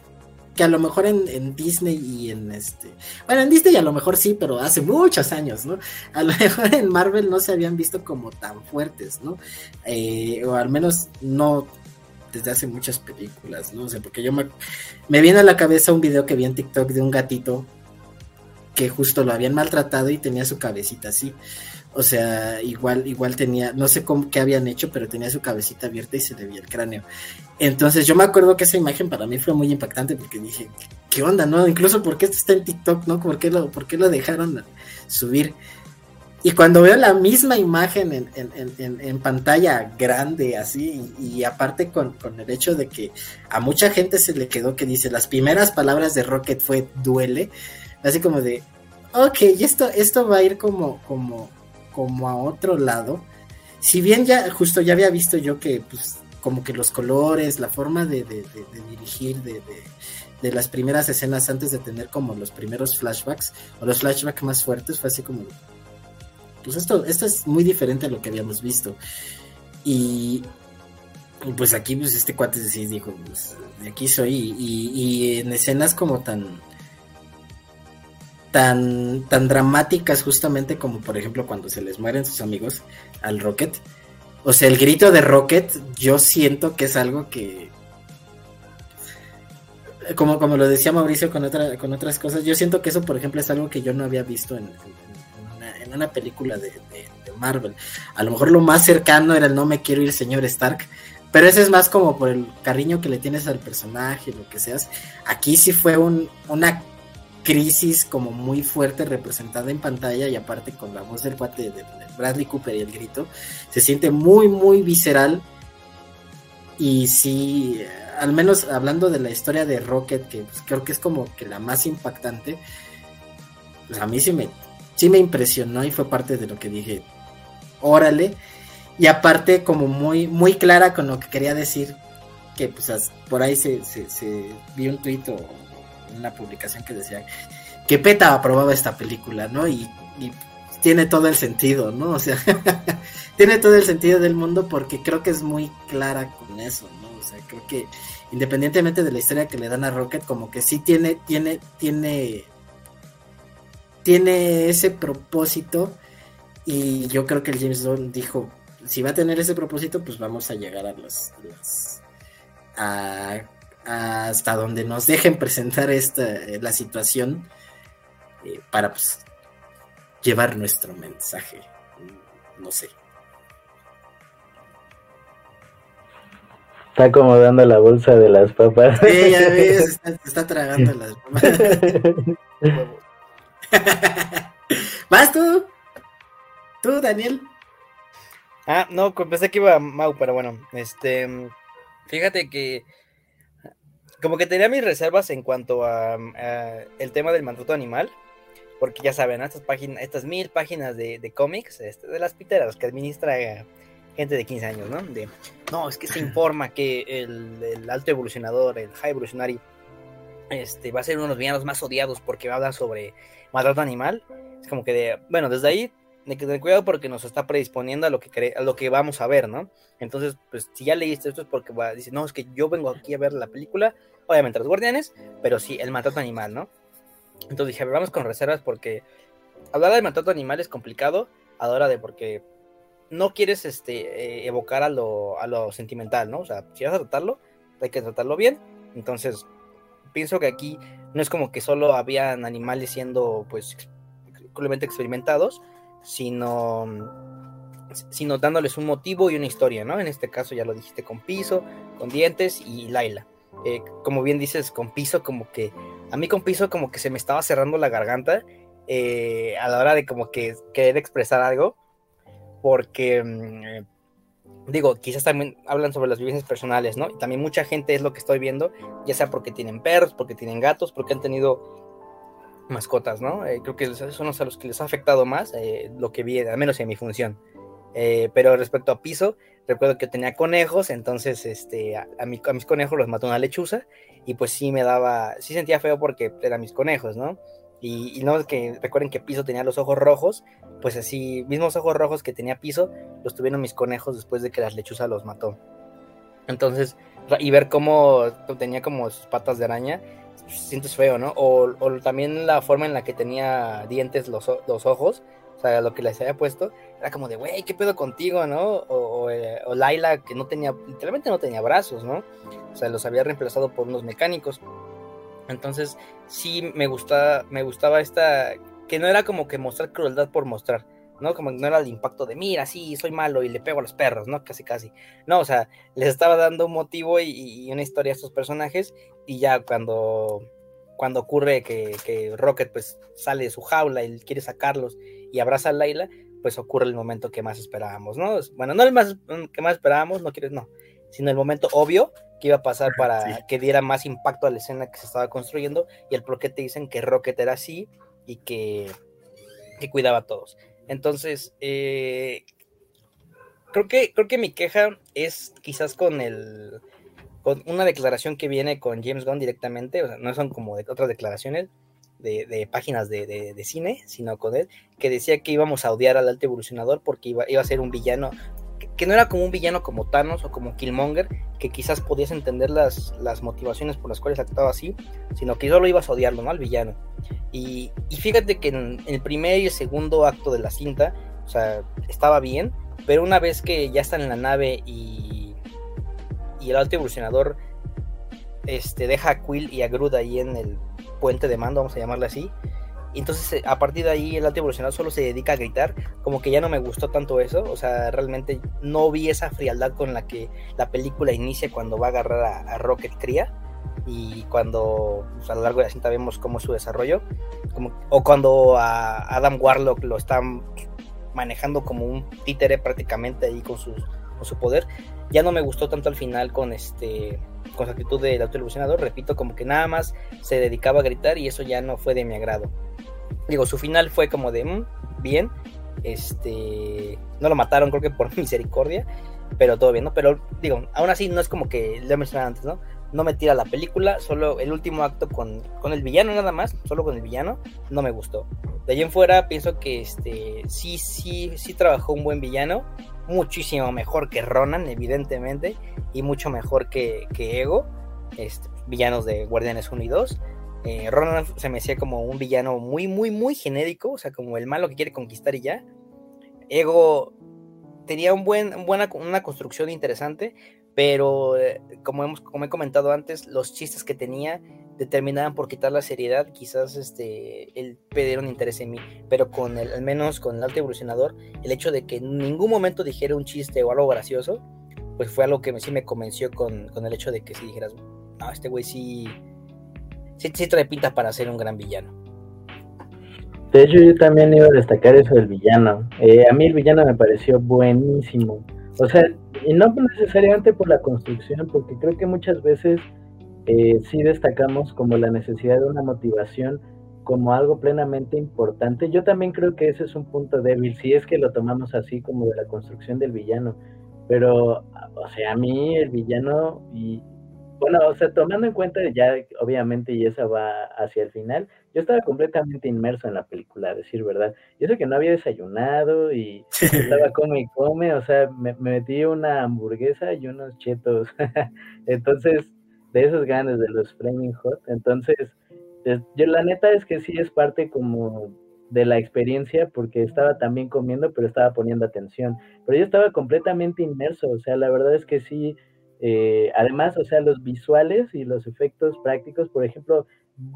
que a lo mejor en, Disney y en este... Bueno, en Disney a lo mejor sí, pero hace muchos años, ¿no? A lo mejor en Marvel no se habían visto como tan fuertes, ¿no? Eh, o al menos no desde hace muchas películas, ¿no? O sea, porque yo me, me viene a la cabeza un video que vi en TikTok de un gatito que justo lo habían maltratado y tenía su cabecita así. O sea, igual, igual tenía, no sé qué habían hecho, pero tenía su cabecita abierta y se le veía el cráneo. Entonces yo me acuerdo que esa imagen para mí fue muy impactante porque dije, ¿qué onda, no? Incluso porque esto está en TikTok, ¿no? ¿Por qué lo, por qué lo dejaron subir? Y cuando veo la misma imagen en, pantalla grande, así, y, aparte con, el hecho de que a mucha gente se le quedó que dice, las primeras palabras de Rocket fue duele, así como de, ok, esto, esto va a ir como, como, como a otro lado. Si bien ya, justo ya había visto yo que, pues, como que los colores, la forma de, de, dirigir, de, de, las primeras escenas antes de tener como los primeros flashbacks, o los flashbacks más fuertes, fue así como pues esto, esto es muy diferente a lo que habíamos visto. Y pues aquí, pues este cuate sí dijo, pues de aquí soy. Y, en escenas como tan, tan, tan dramáticas, justamente como por ejemplo cuando se les mueren sus amigos al Rocket. O sea, el grito de Rocket, yo siento que es algo que. Como, como lo decía Mauricio con, otra, con otras cosas, yo siento que eso, por ejemplo, es algo que yo no había visto en en una película de, Marvel. A lo mejor lo más cercano era el no me quiero ir, señor Stark. Pero ese es más como por el cariño que le tienes al personaje, lo que seas. Aquí sí fue un, una crisis como muy fuerte representada en pantalla y aparte con la voz del cuate de, Bradley Cooper y el grito, se siente muy, muy visceral. Y sí, al menos hablando de la historia de Rocket, que pues, creo que es como que la más impactante, pues a mí sí me, sí me impresionó y fue parte de lo que dije, órale. Y aparte como muy, muy clara con lo que quería decir, que pues por ahí se, se, se un tuit o una publicación que decía que PETA aprobaba esta película, ¿no? Y, tiene todo el sentido, ¿no? O sea, tiene todo el sentido del mundo porque creo que es muy clara con eso, ¿no? O sea, creo que independientemente de la historia que le dan a Rocket, como que sí tiene, tiene, tiene, tiene ese propósito y yo creo que el James Bond dijo, si va a tener ese propósito, pues vamos a llegar a las, a hasta donde nos dejen presentar esta, la situación eh, para pues, llevar nuestro mensaje. No sé. Está acomodando la bolsa de las papas. Sí, ya ves, está, tragando las papas. ¿Vas tú? ¿Tú, Daniel? Ah, no, pensé que iba Mau, pero bueno, este, fíjate que como que tenía mis reservas en cuanto a, el tema del maltrato animal, porque ya saben, estas páginas, estas mil páginas de, cómics, este, de las piteras que administra eh, gente de 15 años, ¿no? De, no, es que se informa que el, alto evolucionador, el high evolutionary, este, va a ser uno de los villanos más odiados porque va a hablar sobre maltrato animal. Es como que de, bueno, desde ahí de que tener cuidado porque nos está predisponiendo a lo que a lo que vamos a ver, ¿no? Entonces, pues si ya leíste esto es porque va, dice, no, es que yo vengo aquí a ver la película, obviamente los guardianes, pero sí, el maltrato animal, ¿no? Entonces dije, vamos con reservas porque hablar de maltrato animal es complicado a la hora de porque no quieres este, eh, evocar a lo, a lo sentimental, ¿no? O sea, si vas a tratarlo, hay que tratarlo bien. Entonces, pienso que aquí no es como que solo habían animales siendo, pues, completamente experimentados, sino, sino dándoles un motivo y una historia, ¿no? En este caso ya lo dijiste con Piso, con Dientes y Laila. Eh, como bien dices, con Piso, como que a mí con Piso como que se me estaba cerrando la garganta eh, a la hora de como que querer expresar algo, porque mm, digo, quizás también hablan sobre las vivencias personales, ¿no? Y también mucha gente es lo que estoy viendo, ya sea porque tienen perros, porque tienen gatos, porque han tenido mascotas, ¿no? Eh, creo que son los a los que les ha afectado más eh, lo que vi, al menos en mi función. Eh, pero respecto a piso, recuerdo que tenía conejos, entonces este, a, a, mis conejos los mató una lechuza y pues sí me daba, sí sentía feo porque eran mis conejos, ¿no? Y, y no que recuerden que piso tenía los ojos rojos, pues así, mismos ojos rojos que tenía piso, los tuvieron mis conejos después de que la lechuza los mató. Entonces, y ver cómo tenía como sus patas de araña, sientes feo, ¿no? O, también la forma en la que tenía dientes los, los, ojos, o sea, lo que les había puesto, era como de, güey, ¿qué pedo contigo, no? O, eh, o, Laila, que no tenía, literalmente no tenía brazos, ¿no? O sea, los había reemplazado por unos mecánicos. Entonces, sí me gusta, me gustaba esta, que no era como que mostrar crueldad por mostrar, ¿no? Como no era el impacto de, mira, sí, soy malo y le pego a los perros, ¿no? Casi, casi. No, o sea, les estaba dando un motivo y, una historia a estos personajes y ya cuando, cuando ocurre que, que, Rocket pues sale de su jaula y quiere sacarlos y abraza a Layla, pues ocurre el momento que más esperábamos, ¿no? Bueno, no el más que más esperábamos, no quieres, no, sino el momento obvio que iba a pasar para que diera más impacto a la escena que se estaba construyendo y el por qué te dicen que Rocket era así y que, que cuidaba a todos. Entonces, eh, creo, que, creo que mi queja es quizás con el con una declaración que viene con James Gunn directamente, o sea, no son como de otras declaraciones de, páginas de, cine, sino con él, que decía que íbamos a odiar al alto evolucionador porque iba, iba a ser un villano, que, no era como un villano como Thanos o como Killmonger, que quizás podías entender las, las motivaciones por las cuales actuaba así, sino que solo ibas a odiarlo, ¿no? Al villano. Y, fíjate que en, el primer y el segundo acto de la cinta, o sea, estaba bien, pero una vez que ya están en la nave y, y el alto evolucionador este, deja a Quill y a Groot ahí en el puente de mando, vamos a llamarle así, entonces eh, a partir de ahí el alto evolucionador solo se dedica a gritar, como que ya no me gustó tanto eso, o sea, realmente no vi esa frialdad con la que la película inicia cuando va a agarrar a, Rocket Cría y cuando pues, a lo largo de la cinta vemos cómo es su desarrollo, o cuando a Adam Warlock lo están manejando como un títere prácticamente ahí con, sus, con su poder, ya no me gustó tanto al final con este con su actitud del autoilusionador, repito, como que nada más se dedicaba a gritar y eso ya no fue de mi agrado. Digo, su final fue como de, mm, bien, este, no lo mataron creo que por misericordia, pero todo bien, ¿no? Pero digo, aún así no es como que lo mencionaba antes, ¿no? No me tira la película, solo el último acto con, con el villano nada más, solo con el villano, no me gustó. De allí en fuera pienso que este sí, sí, sí trabajó un buen villano, muchísimo mejor que Ronan, evidentemente, y mucho mejor que, que Ego, este, villanos de Guardianes 1 y 2. Eh, Ronan se me hacía como un villano muy, muy, muy genérico, o sea, como el malo que quiere conquistar y ya. Ego tenía un buen, buena, una construcción interesante, pero eh, como, hemos, como he comentado antes, los chistes que tenía determinaban por quitar la seriedad, quizás este, él un interés en mí, pero con el, al menos con el alto evolucionador, el hecho de que en ningún momento dijera un chiste o algo gracioso, pues fue algo que sí me convenció con, con el hecho de que si dijeras, no, este güey sí, sí, sí trae pinta para ser un gran villano. De hecho, yo también iba a destacar eso del villano. Eh, a mí el villano me pareció buenísimo. O sea, y no necesariamente por la construcción, porque creo que muchas veces eh, sí destacamos como la necesidad de una motivación como algo plenamente importante. Yo también creo que ese es un punto débil, si es que lo tomamos así como de la construcción del villano. Pero, o sea, a mí el villano, y bueno, o sea, tomando en cuenta ya, obviamente, y esa va hacia el final, yo estaba completamente inmerso en la película, a decir verdad. Y eso que no había desayunado y estaba come y come, o sea, me, metí una hamburguesa y unos chetos. Entonces, de esos ganes de los Flaming Hot. Entonces, yo la neta es que sí es parte como de la experiencia porque estaba también comiendo, pero estaba poniendo atención. Pero yo estaba completamente inmerso, o sea, la verdad es que sí. Eh, además, o sea, los visuales y los efectos prácticos, por ejemplo,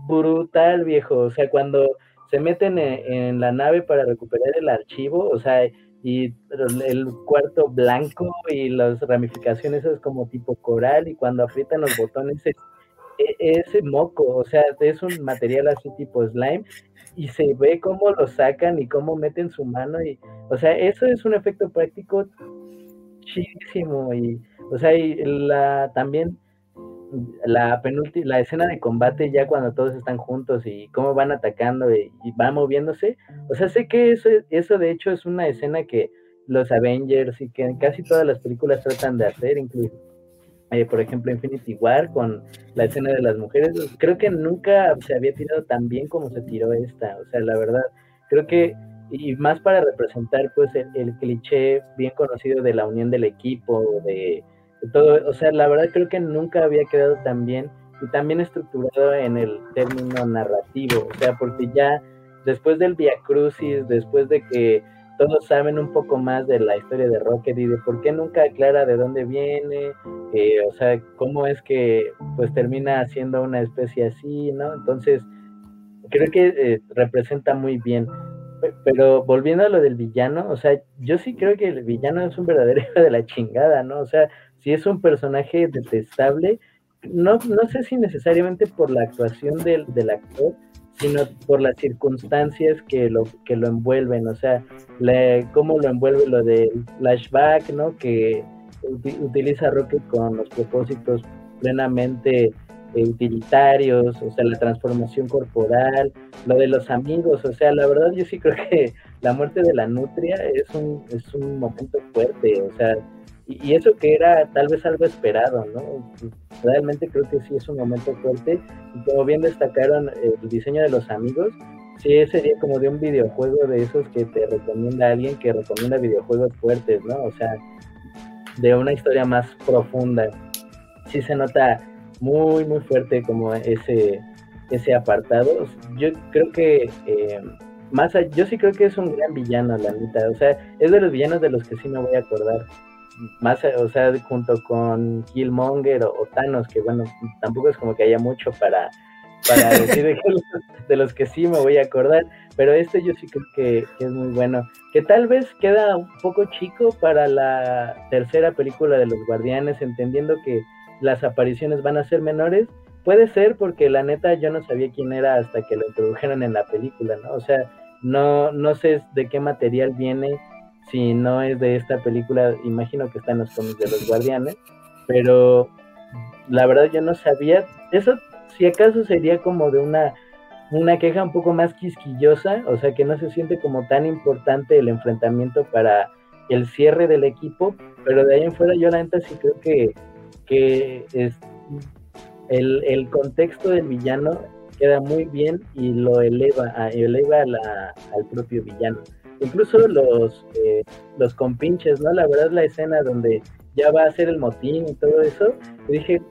brutal, viejo. O sea, cuando se meten en, la nave para recuperar el archivo, o sea, y el cuarto blanco y las ramificaciones es como tipo coral y cuando aprietan los botones es, e, ese moco, o sea, es un material así tipo slime y se ve cómo lo sacan y cómo meten su mano y, o sea, eso es un efecto práctico chidísimo y, o sea, y la también la penúltima, escena de combate ya cuando todos están juntos y cómo van atacando y, van moviéndose. O sea, sé que eso, eso de hecho es una escena que los Avengers y que casi todas las películas tratan de hacer, incluso, eh, por ejemplo, Infinity War con la escena de las mujeres. Creo que nunca se había tirado tan bien como se tiró esta. O sea, la verdad, creo que y más para representar pues el cliché bien conocido de la unión del equipo, de todo, o sea, la verdad creo que nunca había quedado tan bien y también estructurado en el término narrativo, o sea, porque ya después del Via Crucis, después de que todos saben un poco más de la historia de Rocket y de por qué nunca aclara de dónde viene, eh, o sea, cómo es que pues termina siendo una especie así, ¿no? Entonces, creo que eh, representa muy bien. Pero volviendo a lo del villano, o sea, yo sí creo que el villano es un verdadero de la chingada, ¿no? O sea, si es un personaje detestable, no, no sé si necesariamente por la actuación del, del actor, sino por las circunstancias que lo, que lo envuelven, o sea, cómo lo envuelve lo del flashback, ¿no? Que utiliza Rocket con los propósitos plenamente eh, utilitarios, o sea, la transformación corporal, lo de los amigos, o sea, la verdad yo sí creo que la muerte de la nutria es un, es un momento fuerte, o sea, y, eso que era tal vez algo esperado, ¿no? Realmente creo que sí es un momento fuerte. Y como bien destacaron el diseño de los amigos, sí sería como de un videojuego de esos que te recomienda alguien que recomienda videojuegos fuertes, ¿no? O sea, de una historia más profunda. Sí se nota muy, muy fuerte como ese, ese apartado. Yo creo que... Eh, más yo sí creo que es un gran villano, la mitad. O sea, es de los villanos de los que sí me voy a acordar más, o sea, junto con Killmonger o, Thanos, que bueno, tampoco es como que haya mucho para, para decir de, los que sí me voy a acordar, pero este yo sí creo que, es muy bueno, que tal vez queda un poco chico para la tercera película de los Guardianes, entendiendo que las apariciones van a ser menores, puede ser porque la neta yo no sabía quién era hasta que lo introdujeron en la película, ¿no? O sea, no, no sé de qué material viene, si no es de esta película, imagino que está en los cómics de los guardianes, pero la verdad yo no sabía, eso si acaso sería como de una, una queja un poco más quisquillosa, o sea que no se siente como tan importante el enfrentamiento para el cierre del equipo, pero de ahí en fuera yo la neta sí creo que, que es, el, el contexto del villano queda muy bien y lo eleva, eleva al propio villano. Incluso los, eh, los compinches, ¿no? La verdad la escena donde ya va a ser el motín y todo eso, dije,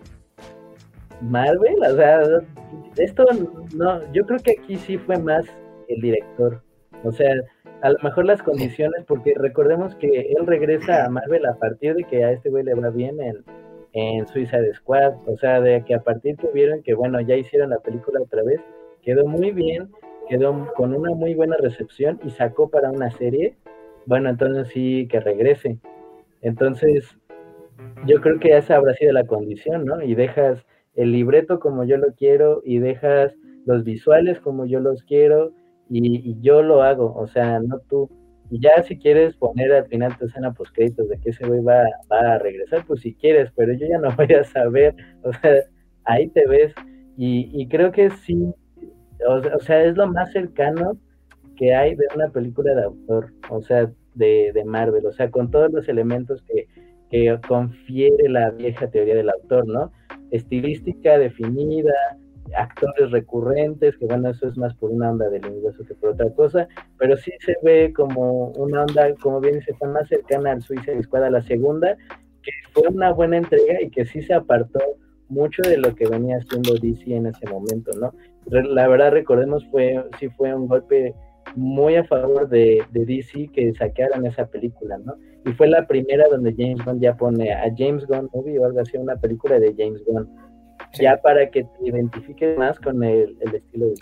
Marvel, o sea, esto no, yo creo que aquí sí fue más el director, o sea, a lo mejor las condiciones, porque recordemos que él regresa a Marvel a partir de que a este güey le va bien en, en Suicide Squad, o sea, de que a partir que vieron que, bueno, ya hicieron la película otra vez, quedó muy bien, quedó con una muy buena recepción y sacó para una serie, bueno, entonces sí, que regrese. Entonces, yo creo que esa habrá sido la condición, ¿no? Y dejas el libreto como yo lo quiero y dejas los visuales como yo los quiero y, yo lo hago, o sea, no tú. Ya si quieres poner al final tu escena post créditos de que ese güey va, va, a regresar, pues si quieres, pero yo ya no voy a saber, o sea, ahí te ves. Y, y creo que sí, o, sea, es lo más cercano que hay de una película de autor, o sea, de, de Marvel, o sea, con todos los elementos que, que confiere la vieja teoría del autor, ¿no? Estilística definida, actores recurrentes, que bueno, eso es más por una onda del universo que por otra cosa, pero sí se ve como una onda, como bien dice, está más cercana al Suicide Squad a la segunda, que fue una buena entrega y que sí se apartó mucho de lo que venía haciendo DC en ese momento, ¿no? La verdad, recordemos, fue sí fue un golpe muy a favor de, de DC que saquearan esa película, ¿no? Y fue la primera donde James Gunn ya pone a James Gunn Movie o algo así, una película de James Gunn ya para que te identifiques más con el, estilo de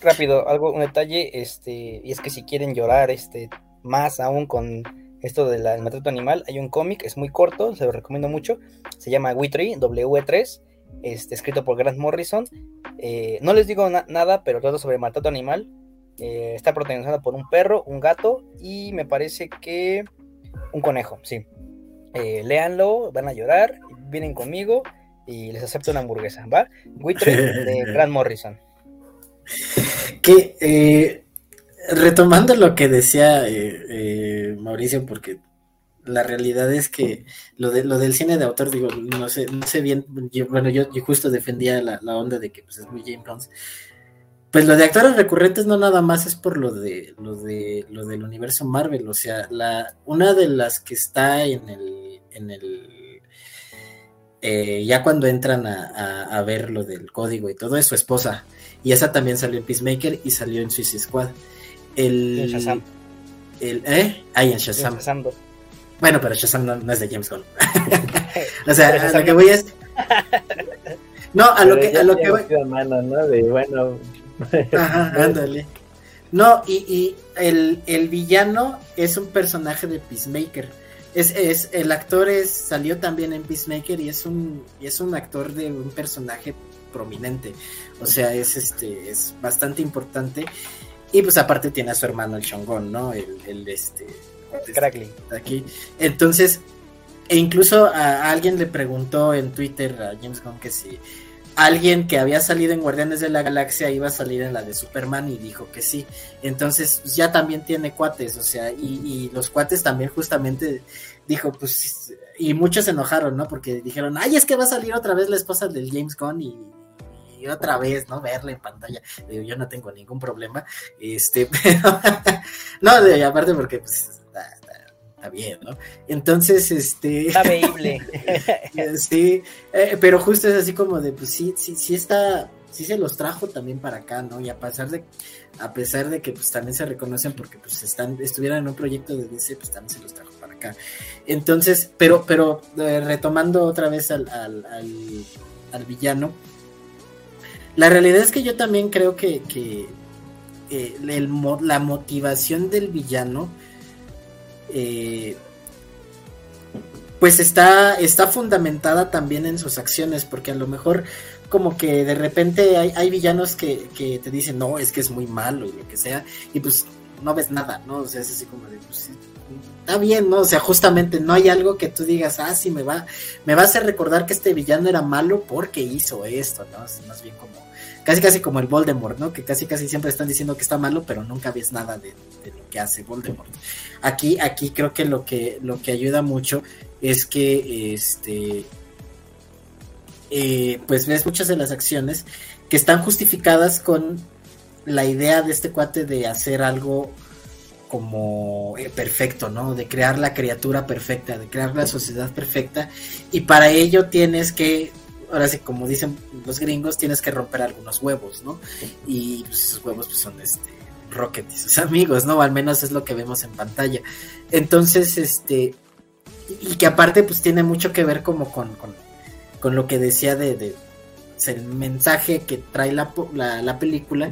Rápido, algo, un detalle, este, y es que si quieren llorar este, más aún con esto del maltrato animal, hay un cómic, es muy corto, se lo recomiendo mucho, se llama W3, W3, este, escrito por Grant Morrison. Eh, no les digo nada, pero todo sobre maltrato animal. Eh, está protagonizado por un perro, un gato y me parece que un conejo, sí. Eh, léanlo, van a llorar, vienen conmigo y les acepto una hamburguesa, ¿va? Buitre de Grant Morrison. Que retomando lo que decía Mauricio, porque la realidad es que lo, de, lo del cine de autor, digo, no sé, no sé bien, bueno, yo, justo defendía la, onda de que pues, es muy James Bond. Pues lo de actores recurrentes no nada más es por lo de lo de lo del universo Marvel, o sea, la una de las que está en el en el eh, ya cuando entran a, ver lo del código y todo es su esposa. Y esa también salió en Peacemaker y salió en Suicide Squad. El, en Shazam. El, ¿Eh? Ahí en Shazam. Bueno, pero Shazam no, es de James Gunn. o sea, a lo que voy es. No, a lo que, a lo que voy. ¿no? De, bueno. Ajá, ándale. No, y, y el, el villano es un personaje de Peacemaker es, es, el actor es, salió también en Peacemaker y es un, y es un actor de un personaje prominente. O sea, es este, es bastante importante. Y pues aparte tiene a su hermano el Shongon, ¿no? El, el este. Crackling. Aquí. Entonces, e incluso a, alguien le preguntó en Twitter a James Gunn que si alguien que había salido en Guardianes de la Galaxia iba a salir en la de Superman y dijo que sí. Entonces ya también tiene cuates, o sea, y, los cuates también justamente dijo, pues, y muchos se enojaron, ¿no? Porque dijeron, ay, es que va a salir otra vez la esposa del James Gunn y, otra vez, ¿no? Verla en pantalla. Digo, yo no tengo ningún problema. Este, pero, no, de, aparte porque, pues, bien, ¿no? Entonces, este... Está veíble. sí, eh, pero justo es así como de, pues sí, sí, sí está, sí se los trajo también para acá, ¿no? Y a pesar de, a pesar de que pues también se reconocen porque pues están, estuvieran en un proyecto de DC, pues también se los trajo para acá. Entonces, pero, pero eh, retomando otra vez al, al, al, villano, la realidad es que yo también creo que, que eh, el, la motivación del villano eh, pues está, está fundamentada también en sus acciones, porque a lo mejor como que de repente hay, hay villanos que, que, te dicen, no, es que es muy malo y lo que sea, y pues no ves nada, ¿no? O sea, es así como de, pues está bien, ¿no? O sea, justamente no hay algo que tú digas, ah, sí, me va, me va a hacer recordar que este villano era malo porque hizo esto, ¿no? Es más bien como, casi casi como el Voldemort, ¿no? Que casi casi siempre están diciendo que está malo, pero nunca ves nada de, lo que hace Voldemort. Aquí, aquí creo que lo que, lo que ayuda mucho es que este eh, pues ves muchas de las acciones que están justificadas con la idea de este cuate de hacer algo como eh, perfecto, ¿no? De crear la criatura perfecta, de crear la sociedad perfecta. Y para ello tienes que, ahora sí, como dicen los gringos, tienes que romper algunos huevos, ¿no? Y pues, esos huevos pues, son este Rocket y sus amigos, ¿no? al menos es lo que vemos en pantalla. Entonces, este, y que aparte pues tiene mucho que ver como con, con, lo que decía de, de, el mensaje que trae la, la, película,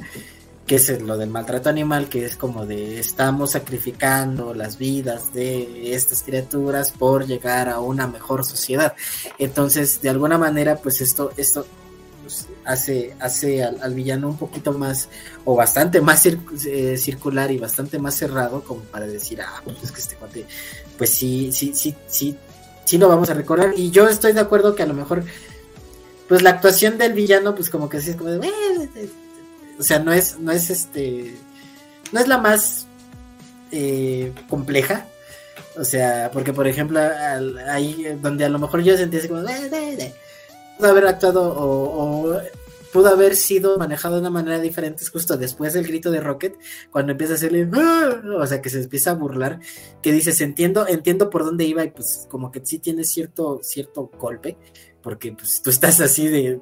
que es lo del maltrato animal, que es como de estamos sacrificando las vidas de estas criaturas por llegar a una mejor sociedad. Entonces, de alguna manera, pues esto, esto pues, hace, hace al, villano un poquito más, o bastante más eh, circular y bastante más cerrado, como para decir, ah, pues es que este cuate, pues sí, sí, sí, sí, sí lo vamos a recordar. Y yo estoy de acuerdo que a lo mejor, pues la actuación del villano, pues como que así es como de, o sea, no es, no es este, no es la más eh, compleja. O sea, porque por ejemplo, ahí donde a lo mejor yo sentí así como, pudo haber actuado o, pudo haber sido manejado de una manera diferente es justo después del grito de Rocket, cuando empieza a hacerle, o sea, que se empieza a burlar, que dices, entiendo, entiendo por dónde iba y pues como que sí tiene cierto, cierto golpe, porque pues tú estás así de,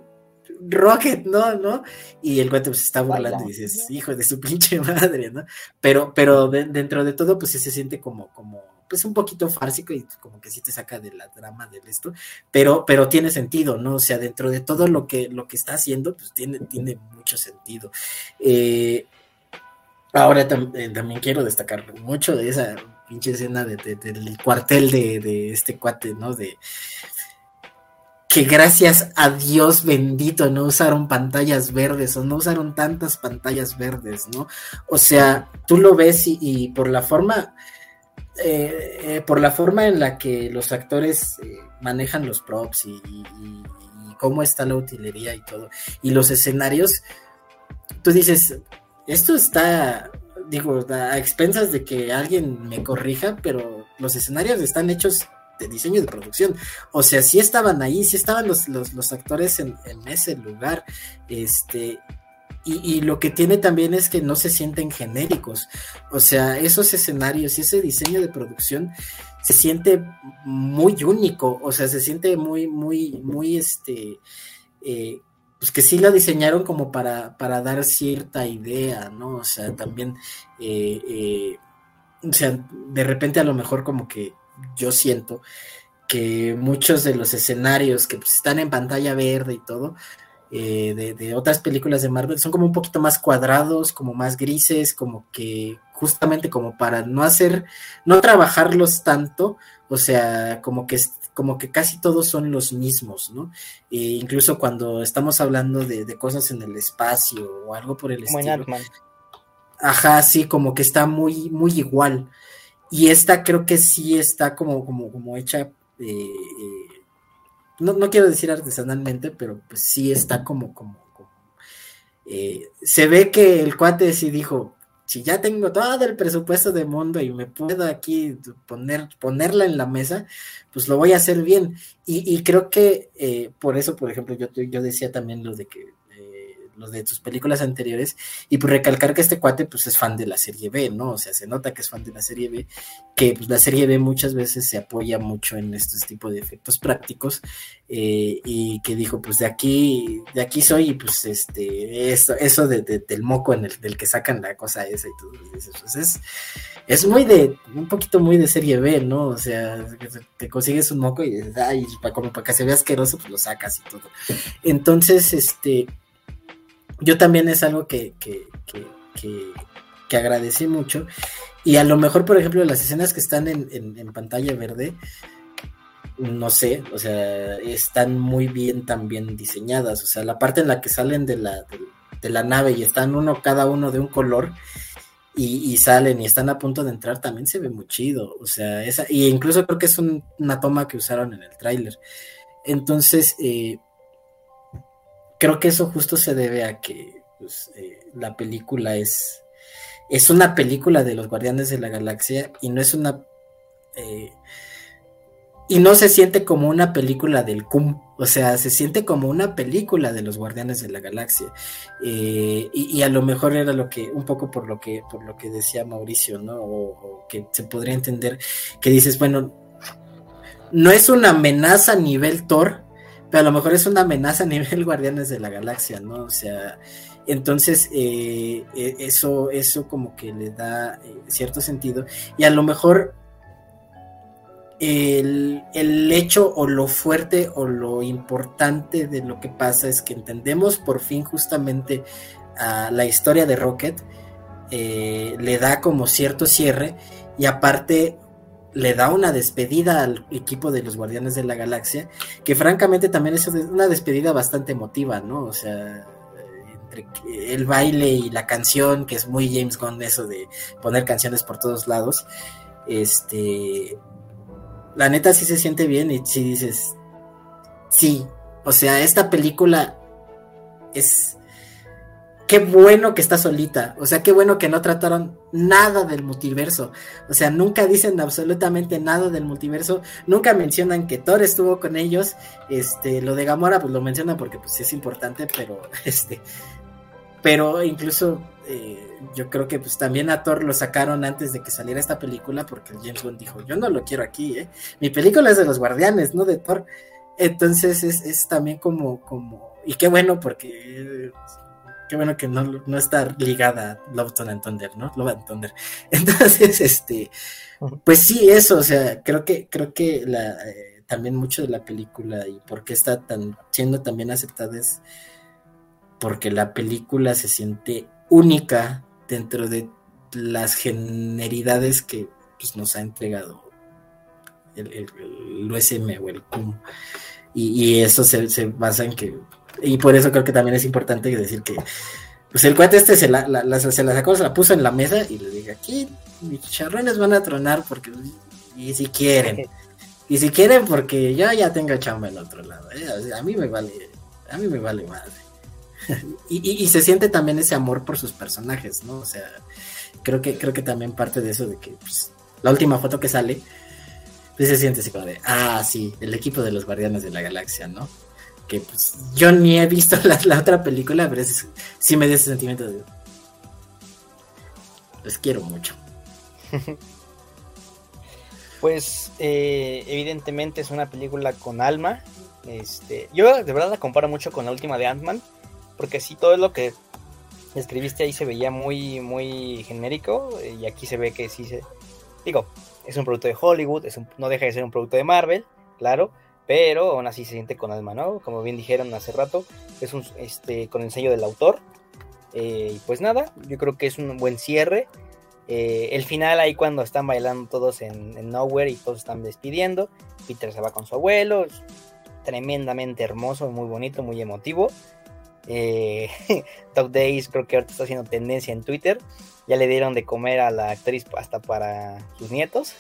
Rocket, no, ¿no? Y el güey pues se está burlando y dices, hijo de su pinche madre, ¿no? Pero, pero dentro de todo, pues sí se siente como, como, pues un poquito fársico y como que sí te saca de la drama de esto, pero, pero tiene sentido, ¿no? O sea, dentro de todo lo que, lo que está haciendo, pues tiene, tiene mucho sentido. Eh, ahora eh, también quiero destacar mucho de esa pinche escena de, del cuartel de, de, este cuate, ¿no? De que gracias a Dios bendito no usaron pantallas verdes o no usaron tantas pantallas verdes, ¿no? O sea, tú lo ves y por la forma, eh, eh, por la forma en la que los actores eh, manejan los props y, cómo está la utilería y todo, y los escenarios, tú dices, esto está, digo, a expensas de que alguien me corrija, pero los escenarios están hechos de diseño de producción. O sea, sí estaban ahí, sí estaban los, los, actores en, en, ese lugar. Este, y, lo que tiene también es que no se sienten genéricos. O sea, esos escenarios y ese diseño de producción se siente muy único. O sea, se siente muy, muy, muy este. Eh, pues que sí la diseñaron como para, para dar cierta idea, ¿no? O sea, también. Eh, eh, o sea, de repente a lo mejor como que yo siento que muchos de los escenarios que pues, están en pantalla verde y todo, eh, de, otras películas de Marvel son como un poquito más cuadrados, como más grises, como que justamente como para no hacer, no trabajarlos tanto, o sea, como que como que casi todos son los mismos, ¿no? E incluso cuando estamos hablando de, cosas en el espacio o algo por el estilo. Ajá, sí, como que está muy, muy igual. Y esta creo que sí está como, como, como hecha eh, eh, no, quiero decir artesanalmente, pero pues sí está como, como, eh, se ve que el cuate sí dijo, si ya tengo todo el presupuesto del mundo y me puedo aquí poner, ponerla en la mesa, pues lo voy a hacer bien. Y, creo que eh, por eso, por ejemplo, yo, yo decía también lo de que de sus películas anteriores, y pues recalcar que este cuate pues es fan de la serie B, ¿no? O sea, se nota que es fan de la serie B, que pues la serie B muchas veces se apoya mucho en estos tipos de efectos prácticos, eh, y que dijo, pues de aquí, de aquí soy, y pues este, eso, eso de, del moco en el, del que sacan la cosa esa y todo, pues es, es muy de, un poquito muy de serie B, ¿no? O sea, te consigues un moco y, ay, como para que se vea asqueroso, pues lo sacas y todo. Entonces, este, yo también es algo que, que, que, agradecí mucho. Y a lo mejor, por ejemplo, las escenas que están en, pantalla verde, no sé, o sea, están muy bien también diseñadas. O sea, la parte en la que salen de la, de, la nave y están uno, cada uno de un color. Y, salen y están a punto de entrar, también se ve muy chido. O sea, esa, y incluso creo que es una toma que usaron en el tráiler. Entonces, eh, creo que eso justo se debe a que pues, eh, la película es, es una película de los Guardianes de la Galaxia y no es una... Eh, y no se siente como una película del CUM, o sea, se siente como una película de los Guardianes de la Galaxia. Eh, y, a lo mejor era lo que, un poco por lo que, por lo que decía Mauricio, ¿no? O, que se podría entender que dices, bueno, no es una amenaza a nivel Thor, pero a lo mejor es una amenaza a nivel Guardianes de la Galaxia, ¿no? O sea, entonces eh, e, eso, eso como que le da eh, cierto sentido. Y a lo mejor el, hecho o lo fuerte o lo importante de lo que pasa es que entendemos por fin justamente a la historia de Rocket, eh, le da como cierto cierre y aparte le da una despedida al equipo de los Guardianes de la Galaxia, que francamente también es una despedida bastante emotiva, ¿no? O sea, entre el baile y la canción, que es muy James Gunn eso de poner canciones por todos lados, este, la neta sí se siente bien y si dices, sí, o sea, esta película es... Qué bueno que está solita, o sea, qué bueno que no trataron nada del multiverso, o sea, nunca dicen absolutamente nada del multiverso, nunca mencionan que Thor estuvo con ellos, este, lo de Gamora pues lo mencionan porque pues es importante, pero este, pero incluso eh, yo creo que pues también a Thor lo sacaron antes de que saliera esta película porque James Bond dijo, yo no lo quiero aquí, ¿eh? mi película es de los guardianes, no de Thor. Entonces es, también como, como, y qué bueno porque, qué bueno que no, no está ligada Love and Thunder, ¿no? Love and Thunder. Entonces, este, pues sí, eso, o sea, creo que, creo que la, eh, también mucho de la película y por qué está tan, siendo también aceptada es porque la película se siente única dentro de las generidades que pues, nos ha entregado el, USM o el CUM. Y, eso se, basa en que, y por eso creo que también es importante decir que, pues el cuate este se la, se la sacó, se la puso en la mesa y le dije, aquí mis charrones van a tronar porque, y si quieren, y si quieren porque yo ya tengo chamba en otro lado, ¿eh? a mí me vale, a mí me vale madre y, se siente también ese amor por sus personajes, ¿no? O sea, creo que, creo que también parte de eso de que pues, la última foto que sale, pues se siente así como de, ah, sí, el equipo de los Guardianes de la Galaxia, ¿no? Que pues yo ni he visto la, otra película, pero sí me dio ese sentimiento de, les quiero mucho. Pues eh, evidentemente es una película con alma. Este, yo de verdad la comparo mucho con la última de Ant-Man porque sí, todo lo que escribiste ahí se veía muy, muy genérico y aquí se ve que sí se... Digo, es un producto de Hollywood, es no deja de ser un producto de Marvel, claro, pero aún así se siente con alma, ¿no? Como bien dijeron hace rato, es un, este, con el sello del autor. Eh, y pues nada, yo creo que es un buen cierre. Eh, el final ahí cuando están bailando todos en, Nowhere y todos están despidiendo, Peter se va con su abuelo, tremendamente hermoso, muy bonito, muy emotivo. Eh, Top Days creo que ahorita está haciendo tendencia en Twitter. Ya le dieron de comer a la actriz hasta para sus nietos.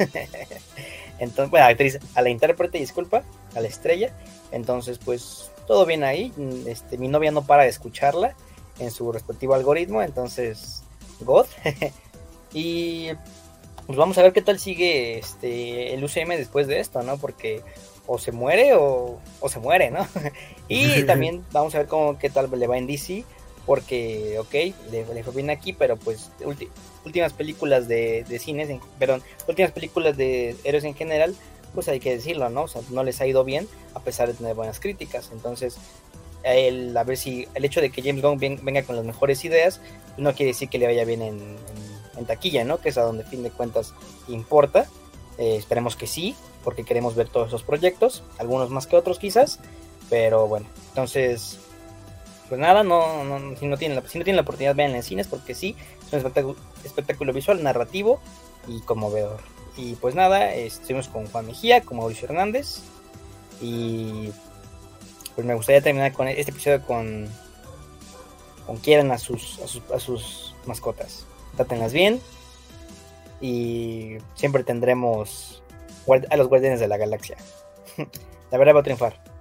Entonces, bueno, actriz, a la intérprete, disculpa, a la estrella. Entonces, pues todo bien ahí. Este, mi novia no para de escucharla en su respectivo algoritmo. Entonces, God. y pues vamos a ver qué tal sigue este, el UCM después de esto, ¿no? Porque o se muere o, se muere, ¿no? y también vamos a ver cómo qué tal le va en DC, porque, ok, le, fue bien aquí, pero pues últimas películas de, de cines, perdón, últimas películas de héroes en general, pues hay que decirlo, ¿no? O sea, no les ha ido bien a pesar de tener buenas críticas. Entonces, el, a ver si el hecho de que James Gunn venga con las mejores ideas no quiere decir que le vaya bien en, taquilla, ¿no? Que es a donde, fin de cuentas, importa. Eh, esperemos que sí, porque queremos ver todos esos proyectos, algunos más que otros quizás, pero bueno, entonces, pues nada, no, si, no tienen la, si no tienen la oportunidad, vean en cines, porque sí, espectáculo, visual, narrativo y conmovedor. Y pues nada, estuvimos con Juan Mejía, con Mauricio Hernández. Y pues me gustaría terminar con este episodio con, con quieran a sus, a sus, a sus mascotas. Trátenlas bien y siempre tendremos a los guardianes de la galaxia. la verdad va a triunfar.